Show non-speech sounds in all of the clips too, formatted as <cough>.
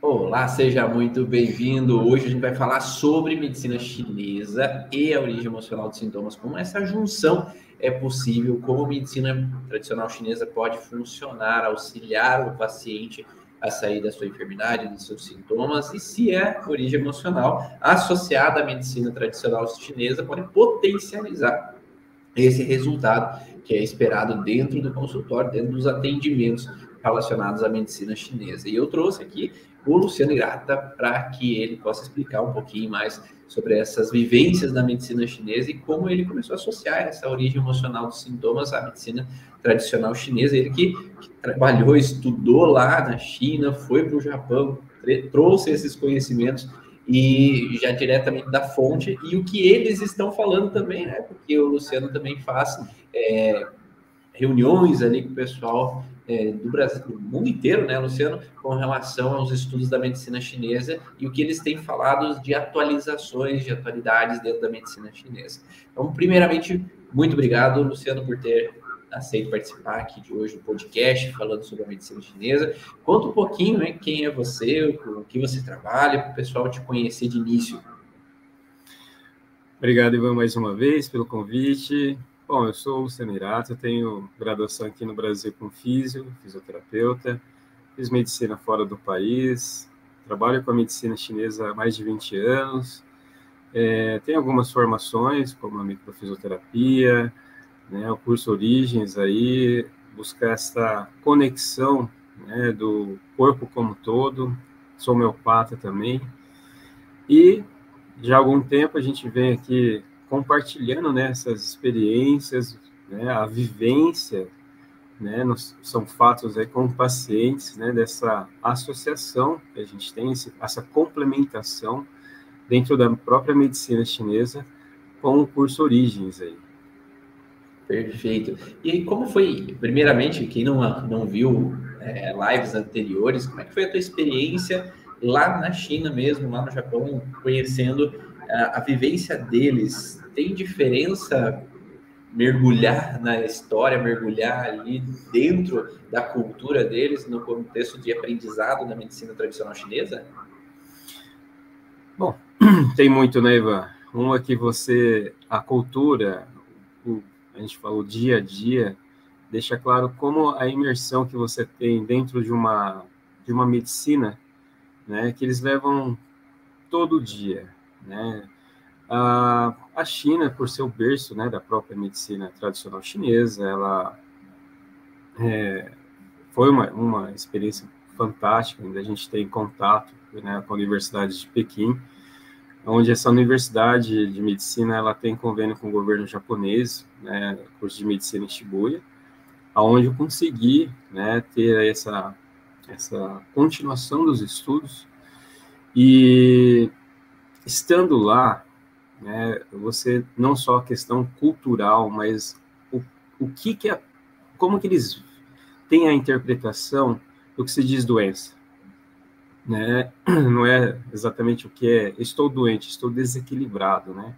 Olá, seja muito bem-vindo. Hoje a gente vai falar sobre medicina chinesa e a origem emocional dos sintomas, como essa junção é possível, como a medicina tradicional chinesa pode funcionar, auxiliar o paciente a sair da sua enfermidade, dos seus sintomas, e se é origem emocional associada à medicina tradicional chinesa, pode potencializar esse resultado que é esperado dentro do consultório, dentro dos atendimentos relacionados à medicina chinesa. E eu trouxe aqui o Luciano Irata para que ele possa explicar um pouquinho mais sobre essas vivências da medicina chinesa e como ele começou a associar essa origem emocional dos sintomas à medicina tradicional chinesa. Ele que, que trabalhou, estudou lá na China, foi para o Japão, trouxe esses conhecimentos e já diretamente da fonte e o que eles estão falando também, né? Porque o Luciano também faz é, reuniões ali com o pessoal é, do Brasil, do mundo inteiro, né, Luciano, com relação aos estudos da medicina chinesa e o que eles têm falado de atualizações, de atualidades dentro da medicina chinesa. Então, primeiramente, muito obrigado, Luciano, por ter aceito participar aqui de hoje do podcast falando sobre a medicina chinesa. Conta um pouquinho, né, quem é você, o que você trabalha, para o pessoal te conhecer de início. Obrigado, Ivan, mais uma vez pelo convite. Bom, eu sou o Luciano Irato, tenho graduação aqui no Brasil com físio, fisioterapeuta, fiz medicina fora do país, trabalho com a medicina chinesa há mais de 20 anos, é, tenho algumas formações, como a microfisioterapia, né, o curso Origens aí, buscar essa conexão né, do corpo como todo, sou homeopata também, e já há algum tempo a gente vem aqui compartilhando né, essas experiências, né, a vivência, né, nos, são fatos aí com pacientes, né, dessa associação que a gente tem, esse, essa complementação dentro da própria medicina chinesa com o curso Origens aí. Perfeito. E como foi, primeiramente, quem não, não viu é, lives anteriores, como é que foi a tua experiência lá na China mesmo, lá no Japão, conhecendo a, vivência deles tem diferença mergulhar na história, mergulhar ali dentro da cultura deles no contexto de aprendizado da medicina tradicional chinesa? Bom, <clears throat> tem muito, né, Ivan? Uma que você, a cultura, o, a gente falou dia a dia, deixa claro como a imersão que você tem dentro de uma, de uma medicina, né, que eles levam todo dia, né? A, China, por ser o berço né, da própria medicina tradicional chinesa, ela é, foi uma, uma experiência fantástica, ainda a gente tem contato né, com a Universidade de Pequim, onde essa universidade de medicina ela tem convênio com o governo japonês, né, curso de medicina em Shibuya, aonde eu consegui né, ter essa essa continuação dos estudos e estando lá né, você não só a questão cultural, mas o, o que que é, como que eles têm a interpretação do que se diz doença, né? <clears throat> Não é exatamente o que é estou doente, estou desequilibrado, né?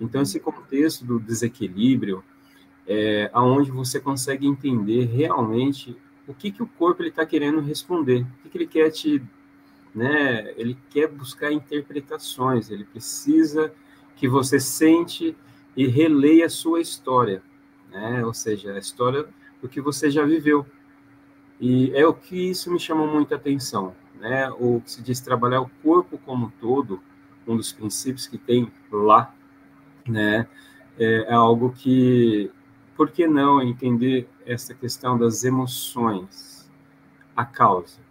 Então esse contexto do desequilíbrio é aonde você consegue entender realmente o que que o corpo ele está querendo responder, o que, que ele quer te né? Ele quer buscar interpretações, ele precisa que você sente e releia a sua história, né? Ou seja, a história do que você já viveu. E é o que isso me chamou muita atenção, né? O que se diz trabalhar o corpo como um todo, um dos princípios que tem lá, né? É, é algo que, por que não entender essa questão das emoções, a causa?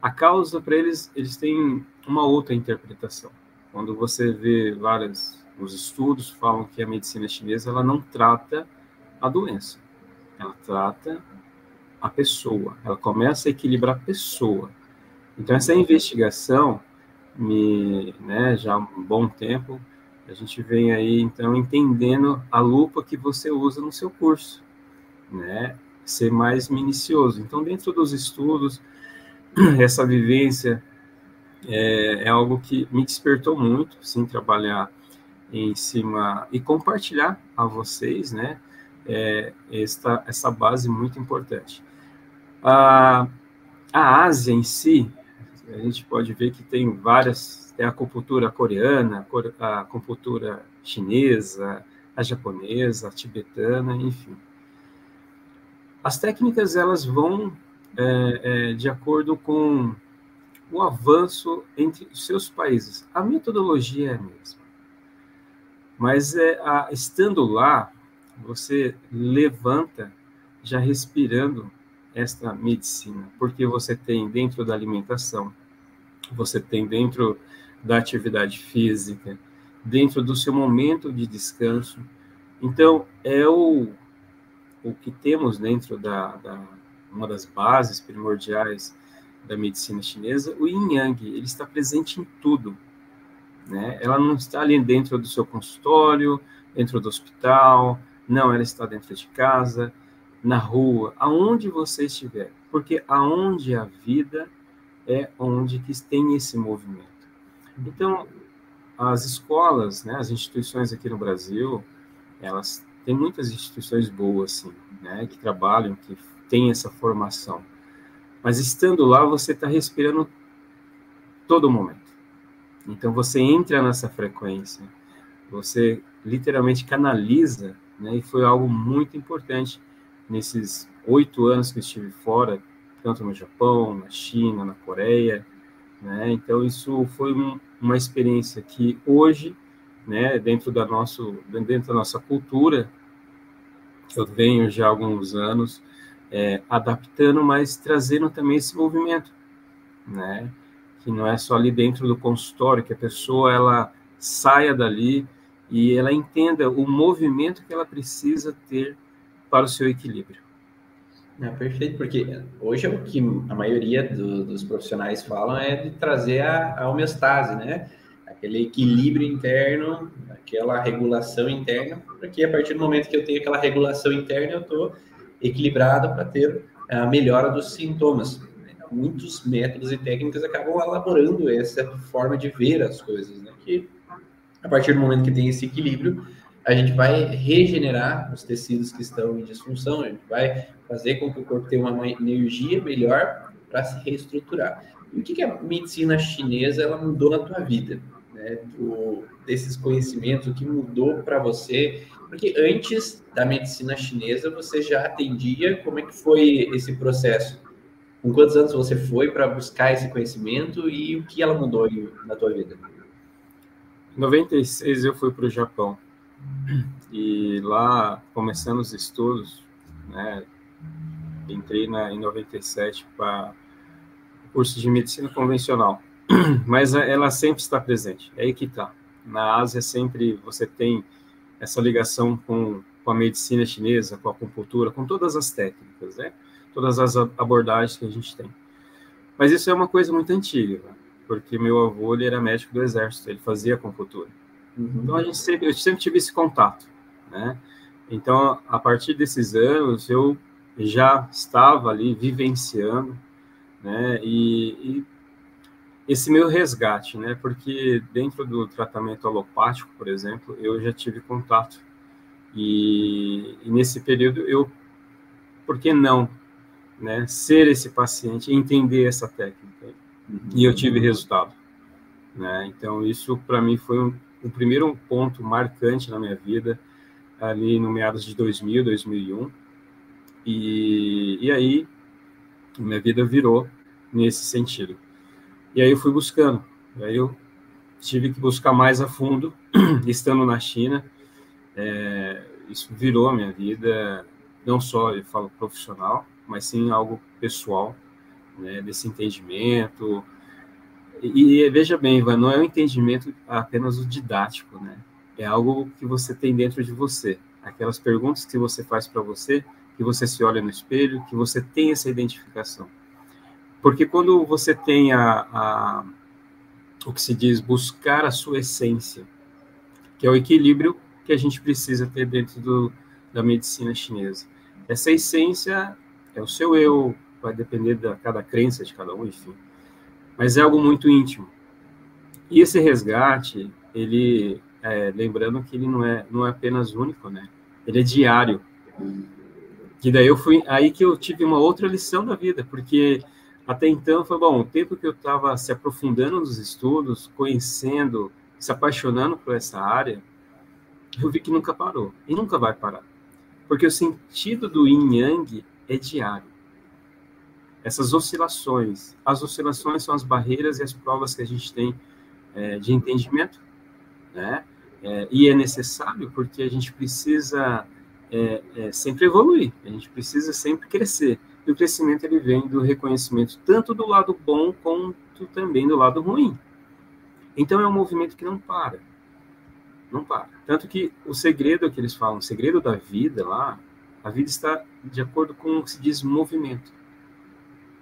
A causa para eles, eles têm uma outra interpretação. Quando você vê vários os estudos falam que a medicina chinesa ela não trata a doença, ela trata a pessoa, ela começa a equilibrar a pessoa. Então essa investigação me, né, já há um bom tempo, a gente vem aí então entendendo a lupa que você usa no seu curso, né? Ser mais minucioso. Então dentro dos estudos, <clears throat> essa vivência é, é algo que me despertou muito, sim, trabalhar em cima e compartilhar a vocês, né, é, esta, essa base muito importante. A, a Ásia em si, a gente pode ver que tem várias, tem a acupuntura coreana, a acupuntura chinesa, a japonesa, a tibetana, enfim. As técnicas elas vão é, é, de acordo com o avanço entre os seus países. A metodologia é a mesma. Mas é, a, estando lá, você levanta já respirando esta medicina, porque você tem dentro da alimentação, você tem dentro da atividade física, dentro do seu momento de descanso. Então, é o, o que temos dentro da, da uma das bases primordiais da medicina chinesa, o yin yang, ele está presente em tudo. Né? Ela não está ali dentro do seu consultório, dentro do hospital, não, ela está dentro de casa, na rua, aonde você estiver, porque aonde a vida é onde que tem esse movimento. Então, as escolas, né, as instituições aqui no Brasil, elas têm muitas instituições boas, assim, né, que trabalham, que têm essa formação. Mas estando lá, você está respirando todo momento. Então, você entra nessa frequência, você literalmente canaliza, né, e foi algo muito importante nesses oito anos que estive fora, tanto no Japão, na China, na Coreia, né? Então isso foi um, uma experiência que hoje, né, dentro da nosso, dentro da nossa cultura, eu venho já há alguns anos é, adaptando, mas trazendo também esse movimento, né? Que não é só ali dentro do consultório que a pessoa ela saia dali e ela entenda o movimento que ela precisa ter para o seu equilíbrio. É perfeito, porque hoje é o que a maioria do, dos profissionais falam é de trazer a, a homeostase, né? Aquele equilíbrio interno, aquela regulação interna, porque a partir do momento que eu tenho aquela regulação interna, eu estou equilibrado para ter a melhora dos sintomas. Muitos métodos e técnicas acabam elaborando essa forma de ver as coisas, né? Que a partir do momento que tem esse equilíbrio, a gente vai regenerar os tecidos que estão em disfunção, a gente vai fazer com que o corpo tenha uma energia melhor para se reestruturar. E o que, que a medicina chinesa ela mudou na tua vida? Né? Do, desses conhecimentos, o que mudou para você? Porque antes da medicina chinesa, você já atendia, como é que foi esse processo? Com quantos anos você foi para buscar esse conhecimento e o que ela mudou na tua vida? Em 96 eu fui para o Japão e lá, começando os estudos, né, entrei na, em 97 para curso de medicina convencional, mas ela sempre está presente, é aí que está. Na Ásia sempre você tem essa ligação com, com a medicina chinesa, com a acupuntura, com todas as técnicas, né? todas as abordagens que a gente tem. Mas isso é uma coisa muito antiga, porque meu avô ele era médico do exército, ele fazia acupuntura. Uhum. Então a gente sempre, eu sempre tive esse contato, né? Então a partir desses anos eu já estava ali vivenciando, né? E, e esse meu resgate, né? Porque dentro do tratamento alopático, por exemplo, eu já tive contato e, e nesse período eu, por que não, né? Ser esse paciente, entender essa técnica uhum. e eu tive resultado, né? Então isso para mim foi um o primeiro ponto marcante na minha vida, ali no meados de 2000, 2001. E, e aí, minha vida virou nesse sentido. E aí eu fui buscando. E aí eu tive que buscar mais a fundo, <clears throat> estando na China. É, isso virou a minha vida, não só, eu falo profissional, mas sim algo pessoal, né, desse entendimento, e, e veja bem, Ivan, não é um entendimento apenas o didático, né? É algo que você tem dentro de você. Aquelas perguntas que você faz para você, que você se olha no espelho, que você tem essa identificação. Porque quando você tem a, a o que se diz buscar a sua essência, que é o equilíbrio que a gente precisa ter dentro do, da medicina chinesa. Essa essência é o seu eu, vai depender da cada crença de cada um, enfim mas é algo muito íntimo. E esse resgate, ele, é, lembrando que ele não é, não é apenas único, né? Ele é diário. Que daí eu fui, aí que eu tive uma outra lição da vida, porque até então foi bom, o tempo que eu estava se aprofundando nos estudos, conhecendo, se apaixonando por essa área, eu vi que nunca parou e nunca vai parar. Porque o sentido do yin yang é diário. Essas oscilações, as oscilações são as barreiras e as provas que a gente tem é, de entendimento, né? É, e é necessário porque a gente precisa é, é, sempre evoluir, a gente precisa sempre crescer. E o crescimento ele vem do reconhecimento tanto do lado bom quanto também do lado ruim. Então é um movimento que não para, não para. Tanto que o segredo que eles falam, o segredo da vida lá, a vida está de acordo com o que se diz movimento.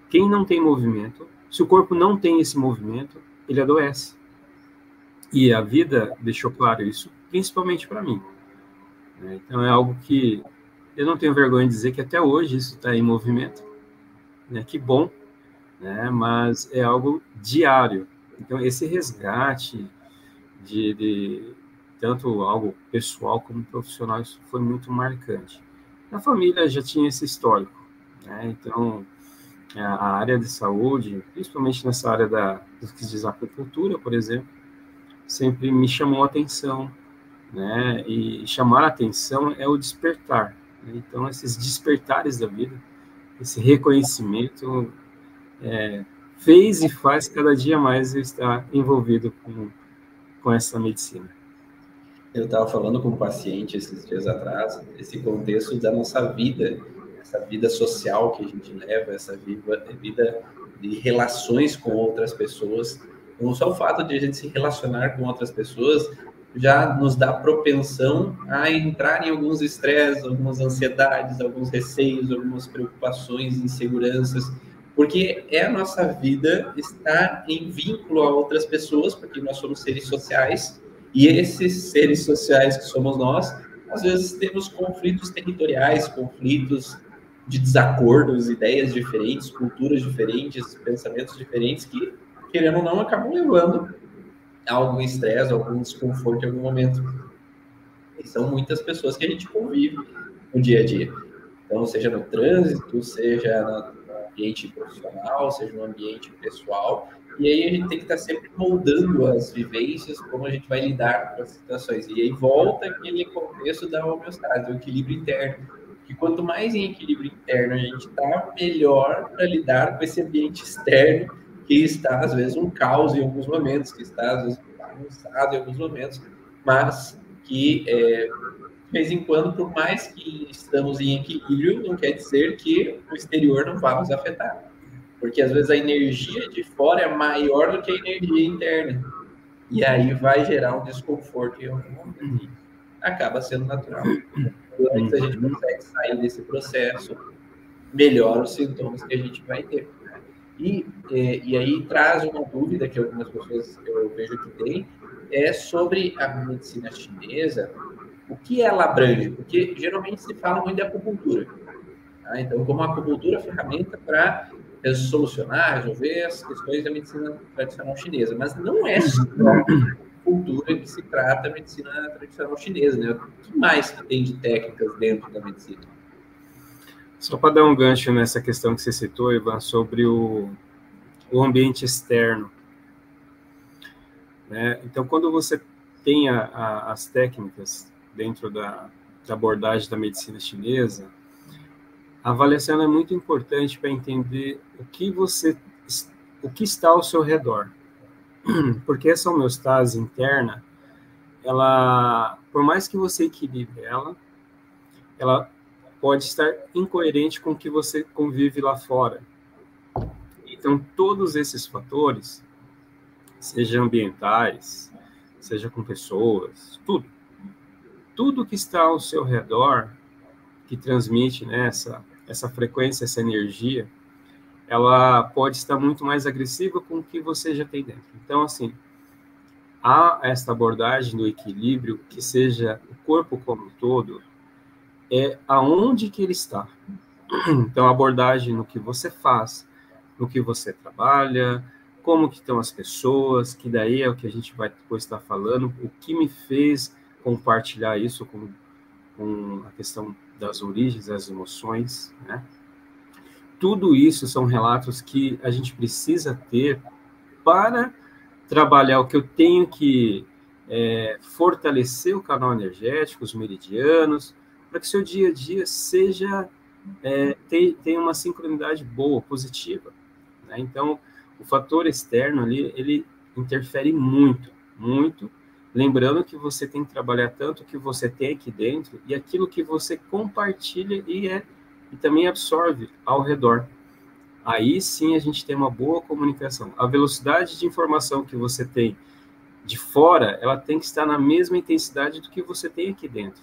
Quem não tem movimento, se o corpo não tem esse movimento, ele adoece. E a vida deixou claro isso, principalmente para mim. Né? Então é algo que eu não tenho vergonha de dizer que até hoje isso está em movimento. Né? Que bom, né? mas é algo diário. Então esse resgate de, de tanto algo pessoal como profissional, isso foi muito marcante. A família já tinha esse histórico, né? então a área de saúde, principalmente nessa área da, do que diz acupuntura, por exemplo, sempre me chamou a atenção, né? E chamar a atenção é o despertar. Então, esses despertares da vida, esse reconhecimento, é, fez e faz cada dia mais eu estar envolvido com, com essa medicina. Eu estava falando com um paciente esses dias atrás, esse contexto da nossa vida, essa vida social que a gente leva, essa vida, vida de relações com outras pessoas, então, só o fato de a gente se relacionar com outras pessoas já nos dá propensão a entrar em alguns estresses, algumas ansiedades, alguns receios, algumas preocupações, inseguranças, porque é a nossa vida estar em vínculo a outras pessoas, porque nós somos seres sociais, e esses seres sociais que somos nós, às vezes temos conflitos territoriais, conflitos de desacordos, ideias diferentes, culturas diferentes, pensamentos diferentes que querendo ou não, acabam levando algum estresse, algum desconforto em algum momento. E são muitas pessoas que a gente convive no dia a dia. Então, seja no trânsito, seja no ambiente profissional, seja no ambiente pessoal. E aí a gente tem que estar sempre moldando as vivências, como a gente vai lidar com as situações. E aí volta aquele contexto da homeostase, do equilíbrio interno. Que quanto mais em equilíbrio interno a gente está, melhor para lidar com esse ambiente externo que está, às vezes, um caos em alguns momentos, que está, às vezes, bagunçado em alguns momentos, mas que, é, de vez em quando, por mais que estamos em equilíbrio, não quer dizer que o exterior não vá nos afetar. Porque, às vezes, a energia de fora é maior do que a energia interna. E aí vai gerar um desconforto em algum momento. E acaba sendo natural. Antes a gente consegue sair desse processo, melhora os sintomas que a gente vai ter. E, é, e aí traz uma dúvida que algumas pessoas eu vejo que tem, é sobre a medicina chinesa, o que ela abrange, porque geralmente se fala muito de acupuntura. Tá? Então, como a acupuntura é ferramenta para solucionar, resolver as questões da medicina tradicional chinesa, mas não é só cultura que se trata a medicina tradicional chinesa, né? O que mais que tem de técnicas dentro da medicina? Só para dar um gancho nessa questão que você citou, Ivan, sobre o, o ambiente externo. Né? Então, quando você tem a, a, as técnicas dentro da, da abordagem da medicina chinesa, a avaliação é muito importante para entender o que você o que está ao seu redor. <clears throat> Porque essa homeostase interna, ela, por mais que você equilibre ela, ela pode estar incoerente com o que você convive lá fora. Então, todos esses fatores, seja ambientais, seja com pessoas, tudo, tudo que está ao seu redor, que transmite né, essa, essa frequência, essa energia, ela pode estar muito mais agressiva com o que você já tem dentro. Então, assim, há esta abordagem do equilíbrio, que seja o corpo como um todo, é aonde que ele está. Então, abordagem no que você faz, no que você trabalha, como que estão as pessoas, que daí é o que a gente vai depois estar falando, o que me fez compartilhar isso com, com a questão das origens, das emoções, né? tudo isso são relatos que a gente precisa ter para trabalhar o que eu tenho que é, fortalecer o canal energético, os meridianos, para que seu dia a dia seja é, tenha uma sincronidade boa, positiva. Né? Então, o fator externo ali, ele interfere muito, muito. Lembrando que você tem que trabalhar tanto o que você tem aqui dentro e aquilo que você compartilha e, é, e também absorve ao redor. Aí sim a gente tem uma boa comunicação. A velocidade de informação que você tem de fora, ela tem que estar na mesma intensidade do que você tem aqui dentro.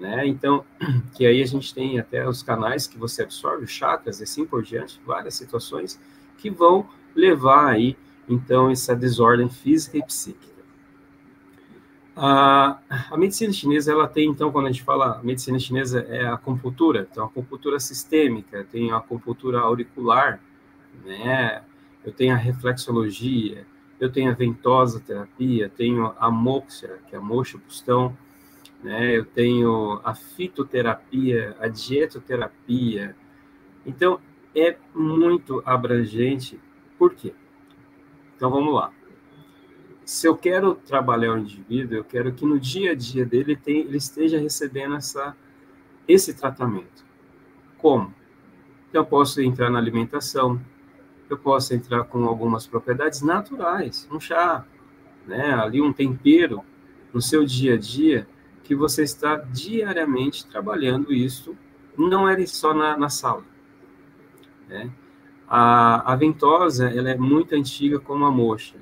Né? Então, <clears throat> que aí a gente tem até os canais que você absorve, chakras e assim por diante, várias situações que vão levar aí, então, essa desordem física e psíquica. A, a medicina chinesa, ela tem, então, quando a gente fala medicina chinesa, é a acupuntura, então, a acupuntura sistêmica, tem a acupuntura auricular, né? Eu tenho a reflexologia, eu tenho a ventosa terapia, tenho a moxa, que é a moxa pustão, né? Eu tenho a fitoterapia, a dietoterapia. Então, é muito abrangente. Por quê? Então, vamos lá. Se eu quero trabalhar o indivíduo, eu quero que no dia a dia dele ele esteja recebendo essa, esse tratamento. Como? Eu posso entrar na alimentação, eu posso entrar com algumas propriedades naturais, um chá, né, ali um tempero no seu dia a dia, que você está diariamente trabalhando isso, não é só na, na sala. Né? A, a ventosa ela é muito antiga como a moxa.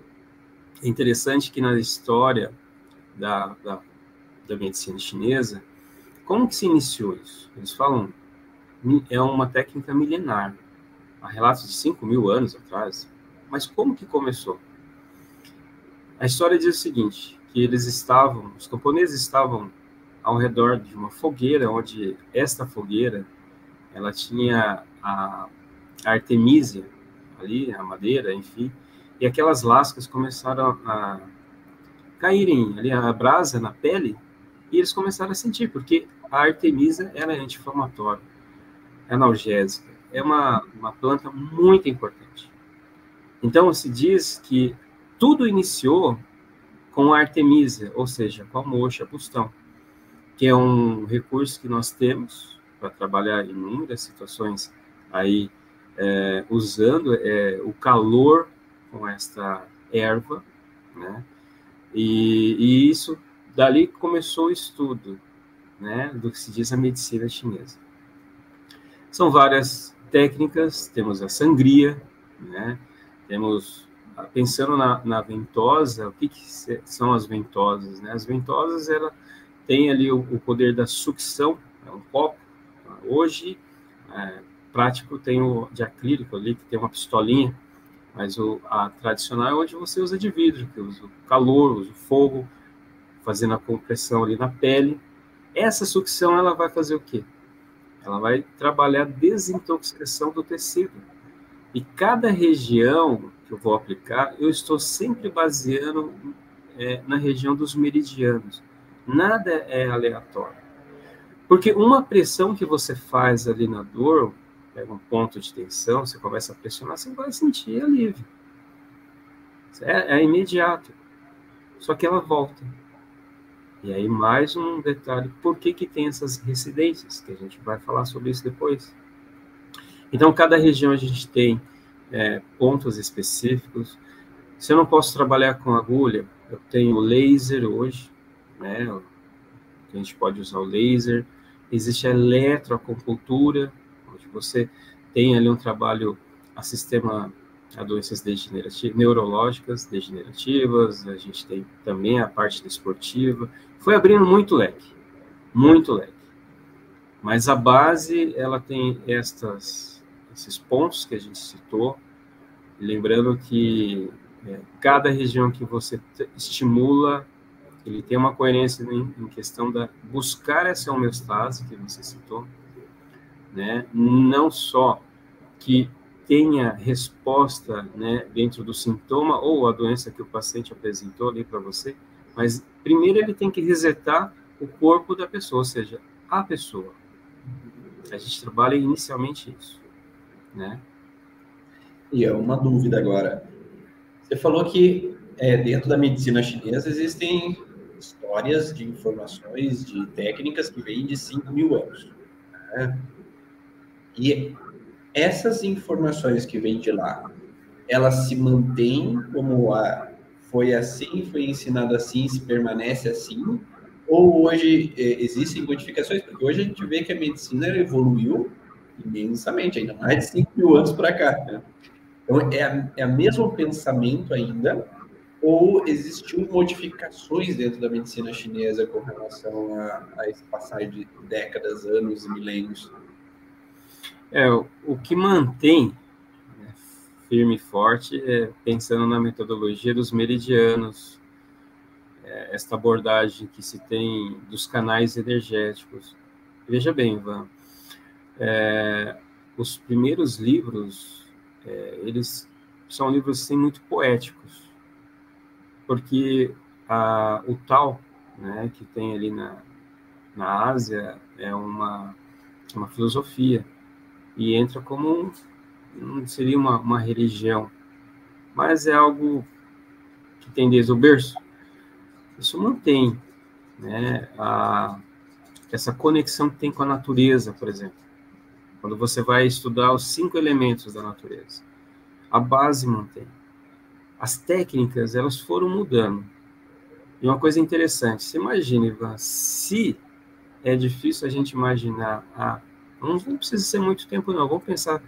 É interessante que na história da, da, da medicina chinesa, como que se iniciou isso? Eles falam é uma técnica milenar, há relatos de 5 mil anos atrás. Mas como que começou? A história diz o seguinte, que eles estavam, os camponeses estavam ao redor de uma fogueira, onde esta fogueira, ela tinha a, a artemísia ali, a madeira, enfim, e aquelas lascas começaram a caírem ali a brasa na pele e eles começaram a sentir, porque a artemisa ela é anti-inflamatória, é analgésica, é uma, uma planta muito importante. Então se diz que tudo iniciou com a artemisia, ou seja, com a moxa, pustão que é um recurso que nós temos para trabalhar em inúmeras situações aí, é, usando é, o calor com esta erva, né? E, e, isso, dali começou o estudo, né, do que se diz a medicina chinesa. São várias técnicas, temos a sangria, né, temos, pensando na, na ventosa, o que, que são as ventosas, né? As ventosas, ela tem ali o, o poder da sucção, é um copo. Hoje, é, prático tem o de acrílico ali, que tem uma pistolinha, mas o, a tradicional é onde você usa de vidro, que usa o calor, usa o fogo, fazendo a compressão ali na pele. Essa sucção, ela vai fazer o quê? Ela vai trabalhar a desintoxicação do tecido. E cada região que eu vou aplicar, eu estou sempre baseando é, na região dos meridianos. Nada é aleatório. Porque uma pressão que você faz ali na dor, pega um ponto de tensão, você começa a pressionar, você vai sentir alívio. É, é imediato. Só que ela volta. E aí, mais um detalhe: por que, que tem essas residências? Que a gente vai falar sobre isso depois. Então, cada região a gente tem é, pontos específicos. Se eu não posso trabalhar com agulha, eu tenho laser hoje, né? A gente pode usar o laser. Existe a eletroacupuntura, onde você tem ali um trabalho a sistema a doenças degenerativas, neurológicas degenerativas, a gente tem também a parte desportiva. Foi abrindo muito leque, muito leque. Mas a base, ela tem estas, esses pontos que a gente citou, lembrando que é, cada região que você estimula ele tem uma coerência em, em questão da buscar essa homeostase que você citou, né? Não só que tenha resposta, né, dentro do sintoma ou a doença que o paciente apresentou ali para você, mas primeiro ele tem que resetar o corpo da pessoa, ou seja, a pessoa. A gente trabalha inicialmente isso. né? E é uma dúvida agora. Você falou que é, dentro da medicina chinesa existem histórias de informações, de técnicas que vêm de 5 mil anos. Né? E essas informações que vêm de lá, elas se mantêm como a, foi assim, foi ensinado assim, se permanece assim? Ou hoje é, existem modificações? Porque hoje a gente vê que a medicina evoluiu imensamente, ainda mais de 5 mil anos para cá. Né? Então, é, a, é o mesmo pensamento ainda, ou existiu modificações dentro da medicina chinesa com relação a, a esse passar de décadas, anos e milênios? É, o que mantém né, firme e forte é pensando na metodologia dos meridianos, é, esta abordagem que se tem dos canais energéticos. Veja bem, Ivan, é, os primeiros livros, é, eles são livros assim, muito poéticos, porque o tal, né, que tem ali na, na Ásia, é uma, uma filosofia, e entra como um, seria uma, uma religião, mas é algo que tem desde o berço. Isso mantém né, a, essa conexão que tem com a natureza, por exemplo. Quando você vai estudar os cinco elementos da natureza, a base mantém. As técnicas, elas foram mudando. E uma coisa interessante, você imagina, Ivan, se é difícil a gente imaginar a não, não precisa ser muito tempo, não. Vamos pensar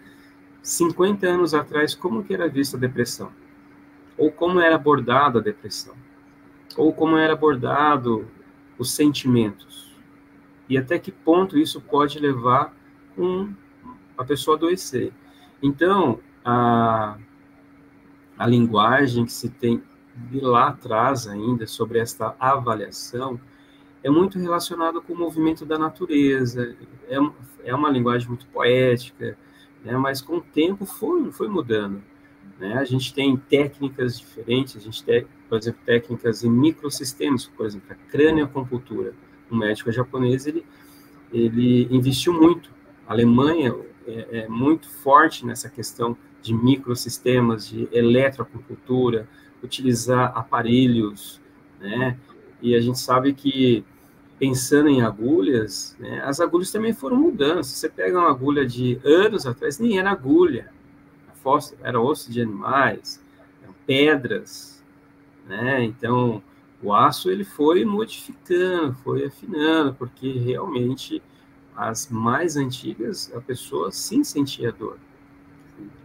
50 anos atrás como que era vista a depressão, ou como era abordada a depressão, ou como era abordado os sentimentos, e até que ponto isso pode levar um, a pessoa a adoecer. Então, a, a linguagem que se tem de lá atrás ainda sobre esta avaliação é muito relacionado com o movimento da natureza, é, é uma linguagem muito poética, né, mas com o tempo foi, foi mudando. Né? A gente tem técnicas diferentes, a gente tem, por exemplo, técnicas em microsistemas, por exemplo, a crânioacupuntura. O médico japonês, ele, ele investiu muito. A Alemanha é, é muito forte nessa questão de microsistemas, de eletroacupuntura, utilizar aparelhos, né? E a gente sabe que, pensando em agulhas, né, as agulhas também foram mudando. Se você pega uma agulha de anos atrás, nem era agulha. Era osso de animais, pedras, né? Então, o aço ele foi modificando, foi afinando, porque realmente as mais antigas, a pessoa sim sentia dor.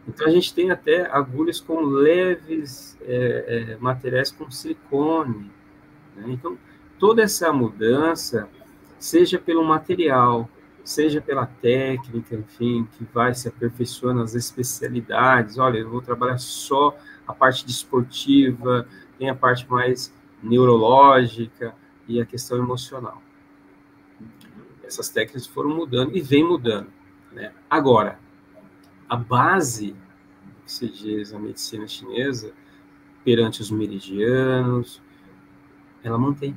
Então, a gente tem até agulhas com leves é, é, materiais com silicone, né? Então, toda essa mudança, seja pelo material, seja pela técnica, enfim, que vai se aperfeiçoando as especialidades. Olha, eu vou trabalhar só a parte desportiva, tem a parte mais neurológica e a questão emocional. Essas técnicas foram mudando e vem mudando. Né? Agora, a base que se diz a medicina chinesa perante os meridianos, ela mantém.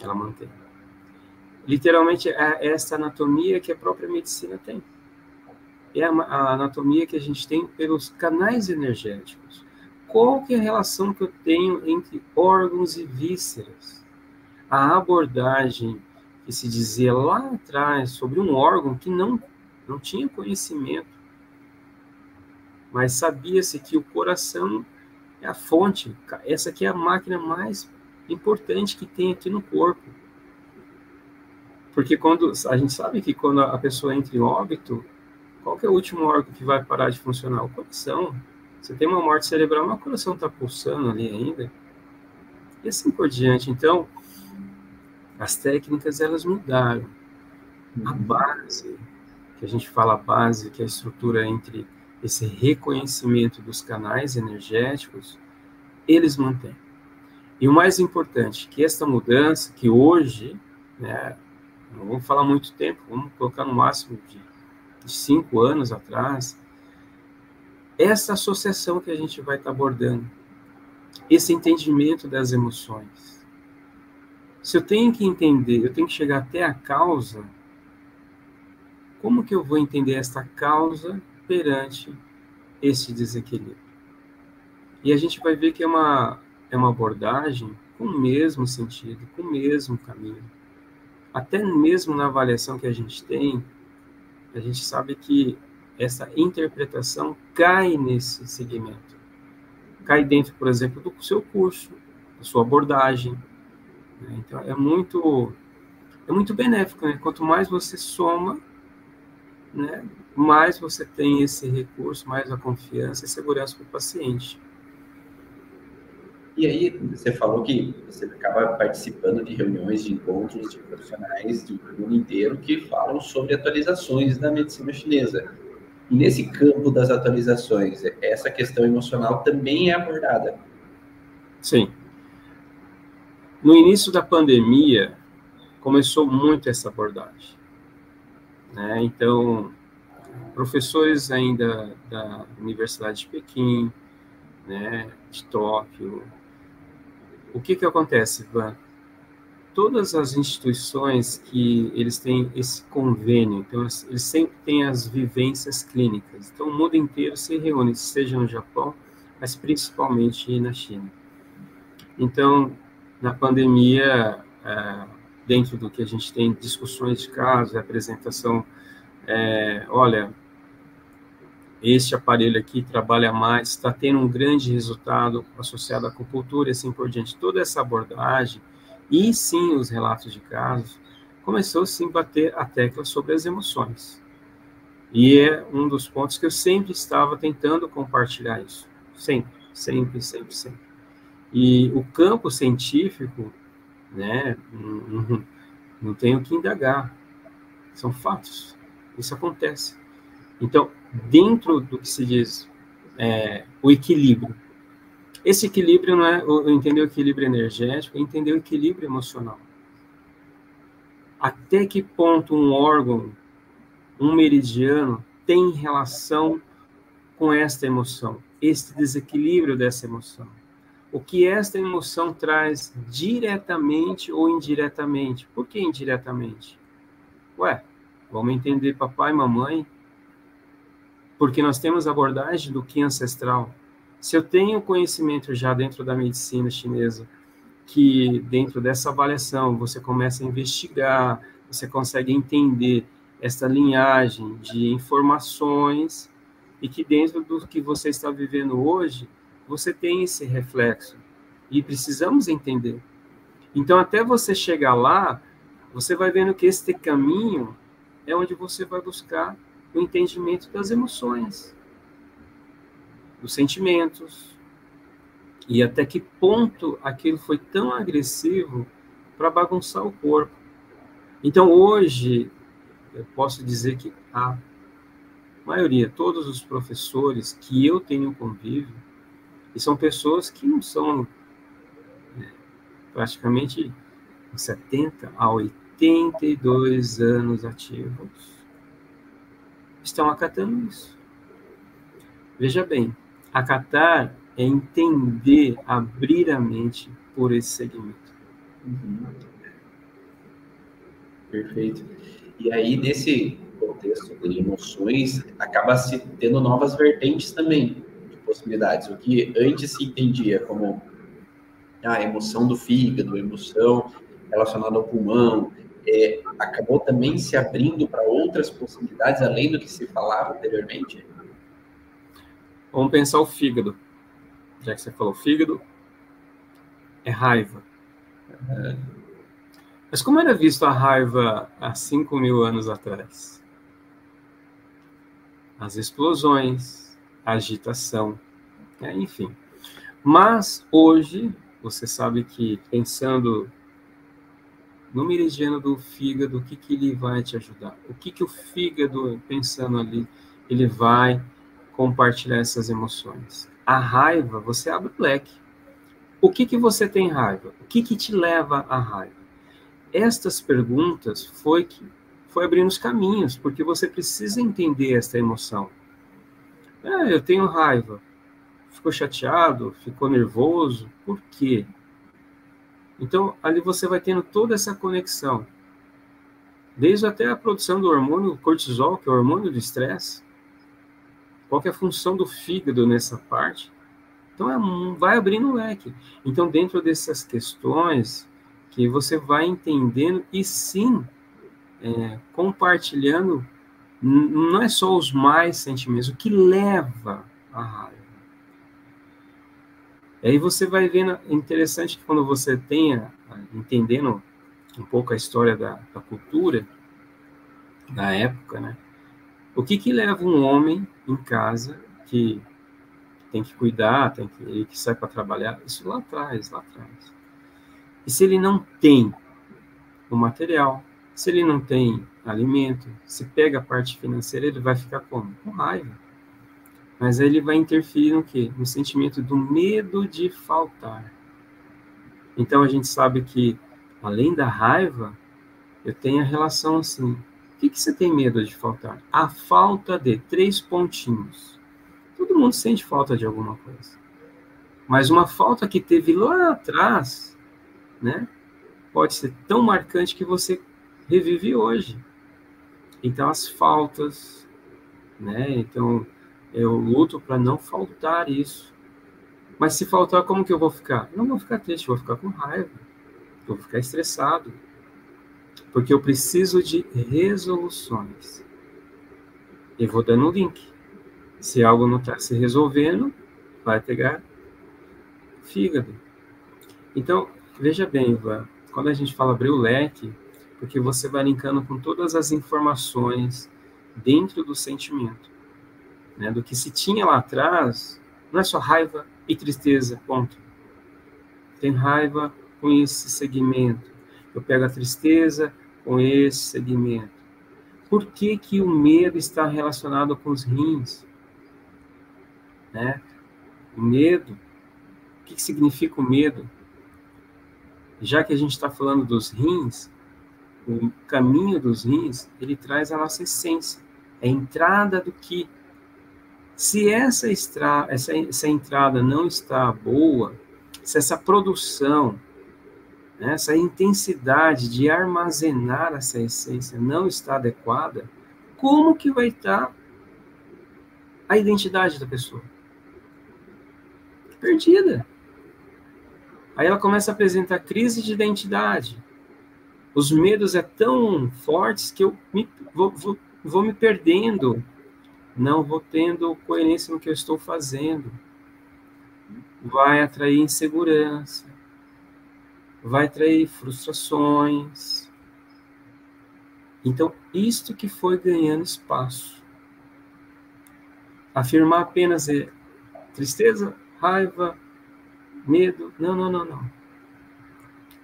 Ela mantém. Literalmente, é essa anatomia que a própria medicina tem. É a anatomia que a gente tem pelos canais energéticos. Qual que é a relação que eu tenho entre órgãos e vísceras? A abordagem que se dizia lá atrás sobre um órgão que não, não tinha conhecimento, mas sabia-se que o coração é a fonte. Essa aqui é a máquina mais importante que tem aqui no corpo. Porque quando a gente sabe que quando a pessoa entra em óbito, qual é o último órgão que vai parar de funcionar? O coração. Você tem uma morte cerebral, mas o coração está pulsando ali ainda. E assim por diante. Então, as técnicas elas mudaram. A base, que a gente fala a base, que é a estrutura entre esse reconhecimento dos canais energéticos, eles mantêm. E o mais importante, que esta mudança, que hoje, né, não vamos falar muito tempo, vamos colocar no máximo de, de cinco anos atrás, essa associação que a gente vai estar abordando, esse entendimento das emoções. Se eu tenho que entender, eu tenho que chegar até a causa, como que eu vou entender esta causa perante esse desequilíbrio? E a gente vai ver que é uma, é uma abordagem com o mesmo sentido, com o mesmo caminho. Até mesmo na avaliação que a gente tem, a gente sabe que essa interpretação cai nesse segmento. Cai dentro, por exemplo, do seu curso, da sua abordagem. Né? Então, é muito, é muito benéfico. Né? Quanto mais você soma, né, mais você tem esse recurso, mais a confiança e segurança para o paciente. E aí, você falou que você acaba participando de reuniões, de encontros de profissionais do mundo inteiro que falam sobre atualizações da medicina chinesa. E nesse campo das atualizações, essa questão emocional também é abordada. Sim. No início da pandemia, começou muito essa abordagem. Né? Então, professores ainda da Universidade de Pequim, né, de Tóquio, o que, que acontece, Ivan? Todas as instituições que eles têm esse convênio, então eles sempre têm as vivências clínicas. Então o mundo inteiro se reúne, seja no Japão, mas principalmente na China. Então, na pandemia, é, dentro do que a gente tem discussões de casos, apresentação, é, olha, este aparelho aqui trabalha mais, está tendo um grande resultado associado à acupuntura e assim por diante. Toda essa abordagem, e sim os relatos de casos, começou sim a bater a tecla sobre as emoções. E é um dos pontos que eu sempre estava tentando compartilhar isso. Sempre, sempre, sempre, sempre. E o campo científico, né, não, não tenho que indagar. São fatos. Isso acontece. Então, dentro do que se diz é, o equilíbrio. Esse equilíbrio não é entender o equilíbrio energético, é entender o equilíbrio emocional. Até que ponto um órgão, um meridiano, tem relação com esta emoção, este desequilíbrio dessa emoção. O que esta emoção traz diretamente ou indiretamente. Por que indiretamente? Ué, vamos entender papai e mamãe porque nós temos abordagem do que ancestral. Se eu tenho conhecimento já dentro da medicina chinesa, que dentro dessa avaliação você começa a investigar, você consegue entender essa linhagem de informações e que dentro do que você está vivendo hoje, você tem esse reflexo e precisamos entender. Então, até você chegar lá, você vai vendo que este caminho é onde você vai buscar o entendimento das emoções, dos sentimentos, e até que ponto aquilo foi tão agressivo para bagunçar o corpo. Então, hoje, eu posso dizer que a maioria, todos os professores que eu tenho convívio, e são pessoas que não são né, praticamente 70 a 82 anos ativos, estão acatando isso. Veja bem, acatar é entender, abrir a mente por esse segmento. Uhum. Perfeito. E aí, nesse contexto de emoções, acaba se tendo novas vertentes também possibilidades. O que antes se entendia como a emoção do fígado, emoção relacionada ao pulmão, é, acabou também se abrindo para outras possibilidades além do que se falava anteriormente? Vamos pensar o fígado. Já que você falou fígado, é raiva. É. Mas como era visto a raiva há 5 mil anos atrás? As explosões, agitação, é, enfim. Mas hoje, você sabe que pensando no meridiano do fígado, o que, que ele vai te ajudar? O que, que o fígado, pensando ali, ele vai compartilhar essas emoções? A raiva, você abre o leque. O que, que você tem raiva? O que, que te leva à raiva? Estas perguntas foi que foi abrindo os caminhos, porque você precisa entender esta emoção. É, eu tenho raiva. Ficou chateado? Ficou nervoso? Por quê? Então, ali você vai tendo toda essa conexão. desde até a produção do hormônio cortisol, que é o hormônio do estresse. Qual é a função do fígado nessa parte? Então, é, vai abrindo um leque. Então, dentro dessas questões, que você vai entendendo e sim é, compartilhando, não é só os mais sentimentos, o que leva à raiva. E aí você vai vendo, é interessante que quando você tenha, entendendo um pouco a história da, da cultura, da época, né? O que que leva um homem em casa que tem que cuidar, tem que, ele que sai para trabalhar, isso lá atrás, lá atrás. E se ele não tem o material, se ele não tem alimento, se pega a parte financeira, ele vai ficar como? Com raiva. Mas aí ele vai interferir no quê? No sentimento do medo de faltar. Então a gente sabe que, além da raiva, eu tenho a relação assim. O que, que você tem medo de faltar? A falta de três pontinhos. Todo mundo sente falta de alguma coisa. Mas uma falta que teve lá atrás, né? Pode ser tão marcante que você revive hoje. Então, as faltas, né? Então, eu luto para não faltar isso. Mas se faltar, como que eu vou ficar? Eu não vou ficar triste, vou ficar com raiva. Vou ficar estressado. Porque eu preciso de resoluções. E vou dando um link. Se algo não está se resolvendo, vai pegar fígado. Então, Veja bem, Ivan, quando a gente fala abrir o leque, porque você vai linkando com todas as informações dentro do sentimento, né? Do que se tinha lá atrás, não é só raiva e tristeza, ponto. Tem raiva com esse segmento. Eu pego a tristeza com esse segmento. Por que, que o medo está relacionado com os rins? Né? O medo, o que, que significa o medo? já que a gente está falando dos rins, o caminho dos rins, ele traz a nossa essência, é a entrada do que. Se essa, extra, essa, essa entrada não está boa, se essa produção, né, essa intensidade de armazenar essa essência não está adequada, como que vai estar a identidade da pessoa? Perdida. Aí ela começa a apresentar crise de identidade. Os medos é tão fortes que eu me, vou, vou, vou me perdendo. Não vou tendo coerência no que eu estou fazendo. Vai atrair insegurança. Vai atrair frustrações. Então, isto que foi ganhando espaço. Afirmar apenas é tristeza, raiva, medo. Não, não, não, não.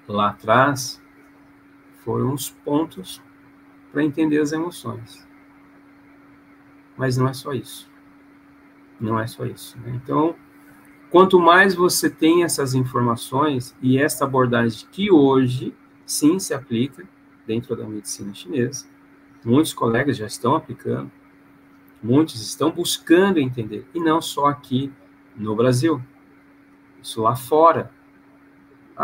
Lá atrás foram os pontos para entender as emoções. Mas não é só isso. Não é só isso. Né? Então, quanto mais você tem essas informações e essa abordagem que hoje sim se aplica dentro da medicina chinesa, muitos colegas já estão aplicando, muitos estão buscando entender, e não só aqui no Brasil. Isso lá fora.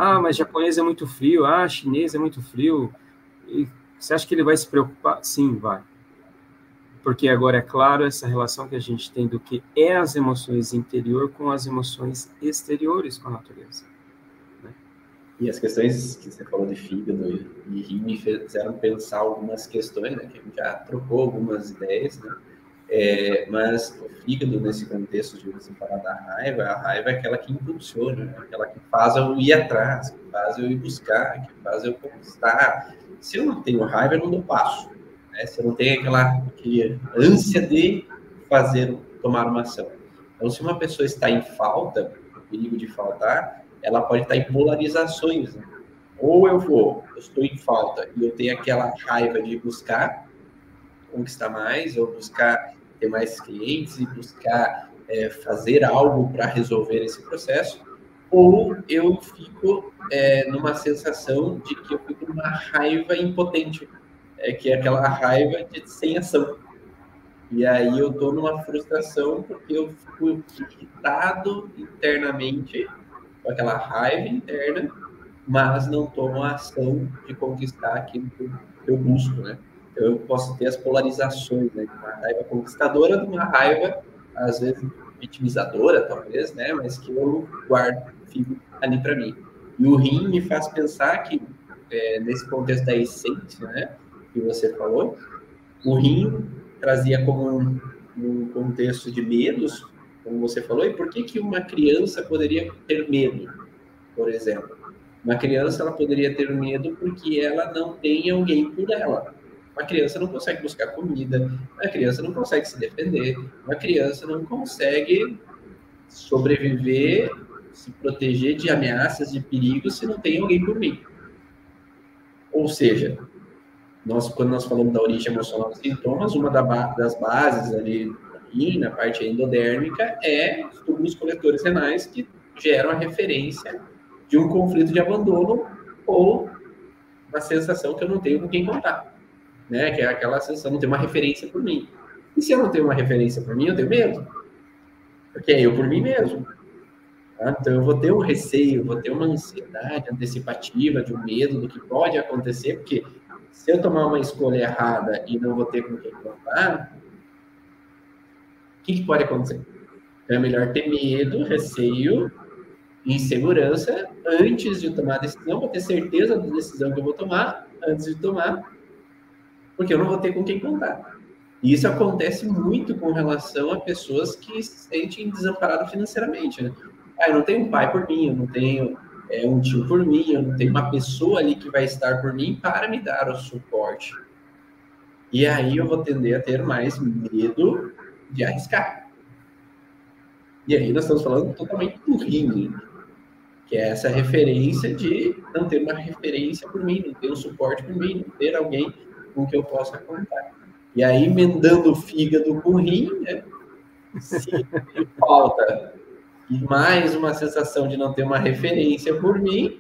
Ah, mas japonês é muito frio. Ah, chinês é muito frio. E você acha que ele vai se preocupar? Sim, vai. Porque agora é claro essa relação que a gente tem do que é as emoções interior com as emoções exteriores com a natureza. Né? E as questões que você falou de fígado e rim me fizeram pensar algumas questões, né? Que a gente já trocou algumas ideias, né? É, mas o fígado, nesse contexto de você falar da raiva, a raiva é aquela que impulsiona, né? aquela que faz eu ir atrás, que faz eu ir buscar, que faz eu conquistar. Se eu não tenho raiva, eu não dou passo. Né? Se eu não tenho aquela, aquela ânsia de fazer, tomar uma ação. Então, se uma pessoa está em falta, o perigo de faltar, ela pode estar em polarizações. Né? Ou eu vou, eu estou em falta e eu tenho aquela raiva de buscar conquistar mais, ou buscar ter mais clientes e buscar é, fazer algo para resolver esse processo, ou eu fico é, numa sensação de que eu fico numa raiva impotente, é, que é aquela raiva de sem ação. E aí eu estou numa frustração porque eu fico irritado internamente com aquela raiva interna, mas não tomo a ação de conquistar aquilo que eu busco, né? Eu posso ter as polarizações, né? Uma raiva conquistadora de uma raiva, às vezes, vitimizadora, talvez, né? Mas que eu guardo, fico ali para mim. E o rim me faz pensar que, é, nesse contexto da essência, né? Que você falou, o rim trazia como um, um contexto de medos, como você falou, e por que, que uma criança poderia ter medo, por exemplo? Uma criança ela poderia ter medo porque ela não tem alguém por ela. Uma criança não consegue buscar comida, uma criança não consegue se defender, uma criança não consegue sobreviver, se proteger de ameaças, de perigos, se não tem alguém por mim. Ou seja, nós, quando nós falamos da origem emocional dos sintomas, uma das bases ali na parte endodérmica é os coletores renais que geram a referência de um conflito de abandono ou uma sensação que eu não tenho com quem contar né? Que é aquela sensação, não ter uma referência por mim. E se eu não tenho uma referência por mim, eu tenho medo. Porque é eu por mim mesmo. Tá? Então eu vou ter um receio, vou ter uma ansiedade antecipativa, de um medo do que pode acontecer, porque se eu tomar uma escolha errada e não vou ter com quem contar, o que, que pode acontecer? Então é melhor ter medo, receio, insegurança antes de tomar a decisão, para ter certeza da decisão que eu vou tomar antes de tomar porque eu não vou ter com quem contar. E isso acontece muito com relação a pessoas que se sentem desamparadas financeiramente. Né? Ah, eu não tenho um pai por mim, eu não tenho é, um tio por mim, eu não tenho uma pessoa ali que vai estar por mim para me dar o suporte. E aí eu vou tender a ter mais medo de arriscar. E aí nós estamos falando totalmente do ringue, que é essa referência de não ter uma referência por mim, não ter um suporte por mim, não ter alguém com que eu possa contar. E aí, emendando o fígado com o rim, né? se falta e mais uma sensação de não ter uma referência por mim,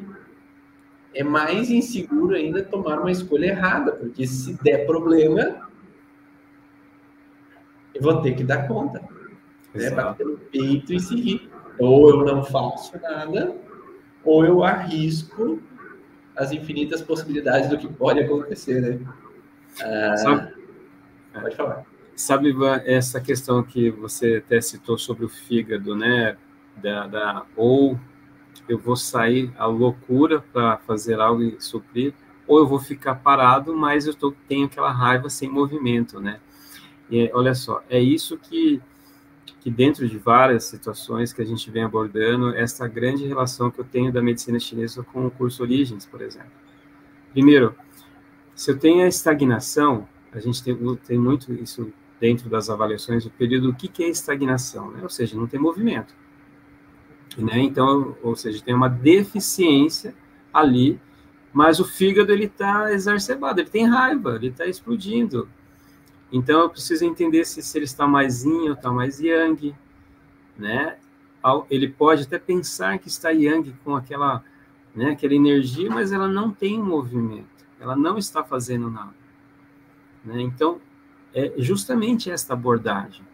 é mais inseguro ainda tomar uma escolha errada, porque se der problema, eu vou ter que dar conta. Né? Bater no peito e seguir. Ou eu não faço nada, ou eu arrisco as infinitas possibilidades do que pode acontecer, né? Sabe, pode falar. Sabe, Ivan, essa questão que você até citou sobre o fígado, né? Da, da ou eu vou sair à loucura para fazer algo e suprir, ou eu vou ficar parado, mas eu tô, tenho aquela raiva sem movimento, né? E olha só, é isso que, que dentro de várias situações que a gente vem abordando, essa grande relação que eu tenho da medicina chinesa com o curso Origens, por exemplo. Primeiro, se eu tenho a estagnação, a gente tem, tem muito isso dentro das avaliações do período, o que, que é estagnação? Né? Ou seja, não tem movimento. Né? Então, ou seja, tem uma deficiência ali, mas o fígado ele está exacerbado, ele tem raiva, ele está explodindo. Então, eu preciso entender se, se ele está mais yin ou está mais yang, né? Ele pode até pensar que está yang com aquela, né, aquela energia, mas ela não tem movimento ela não está fazendo nada. Né? Então, é justamente esta abordagem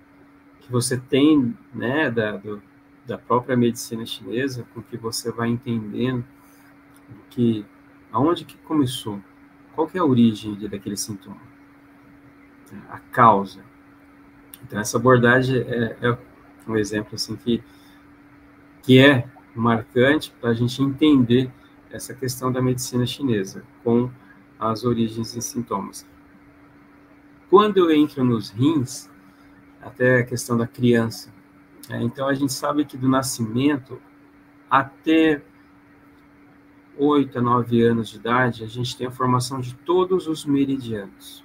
que você tem né, da, do, da própria medicina chinesa, com que você vai entendendo que aonde que começou, qual que é a origem daquele sintoma, a causa. Então, essa abordagem é, é um exemplo assim que, que é marcante para a gente entender essa questão da medicina chinesa, com as origens e sintomas. Quando eu entro nos rins, até a questão da criança, é, então a gente sabe que do nascimento até 8 a 9 anos de idade, a gente tem a formação de todos os meridianos.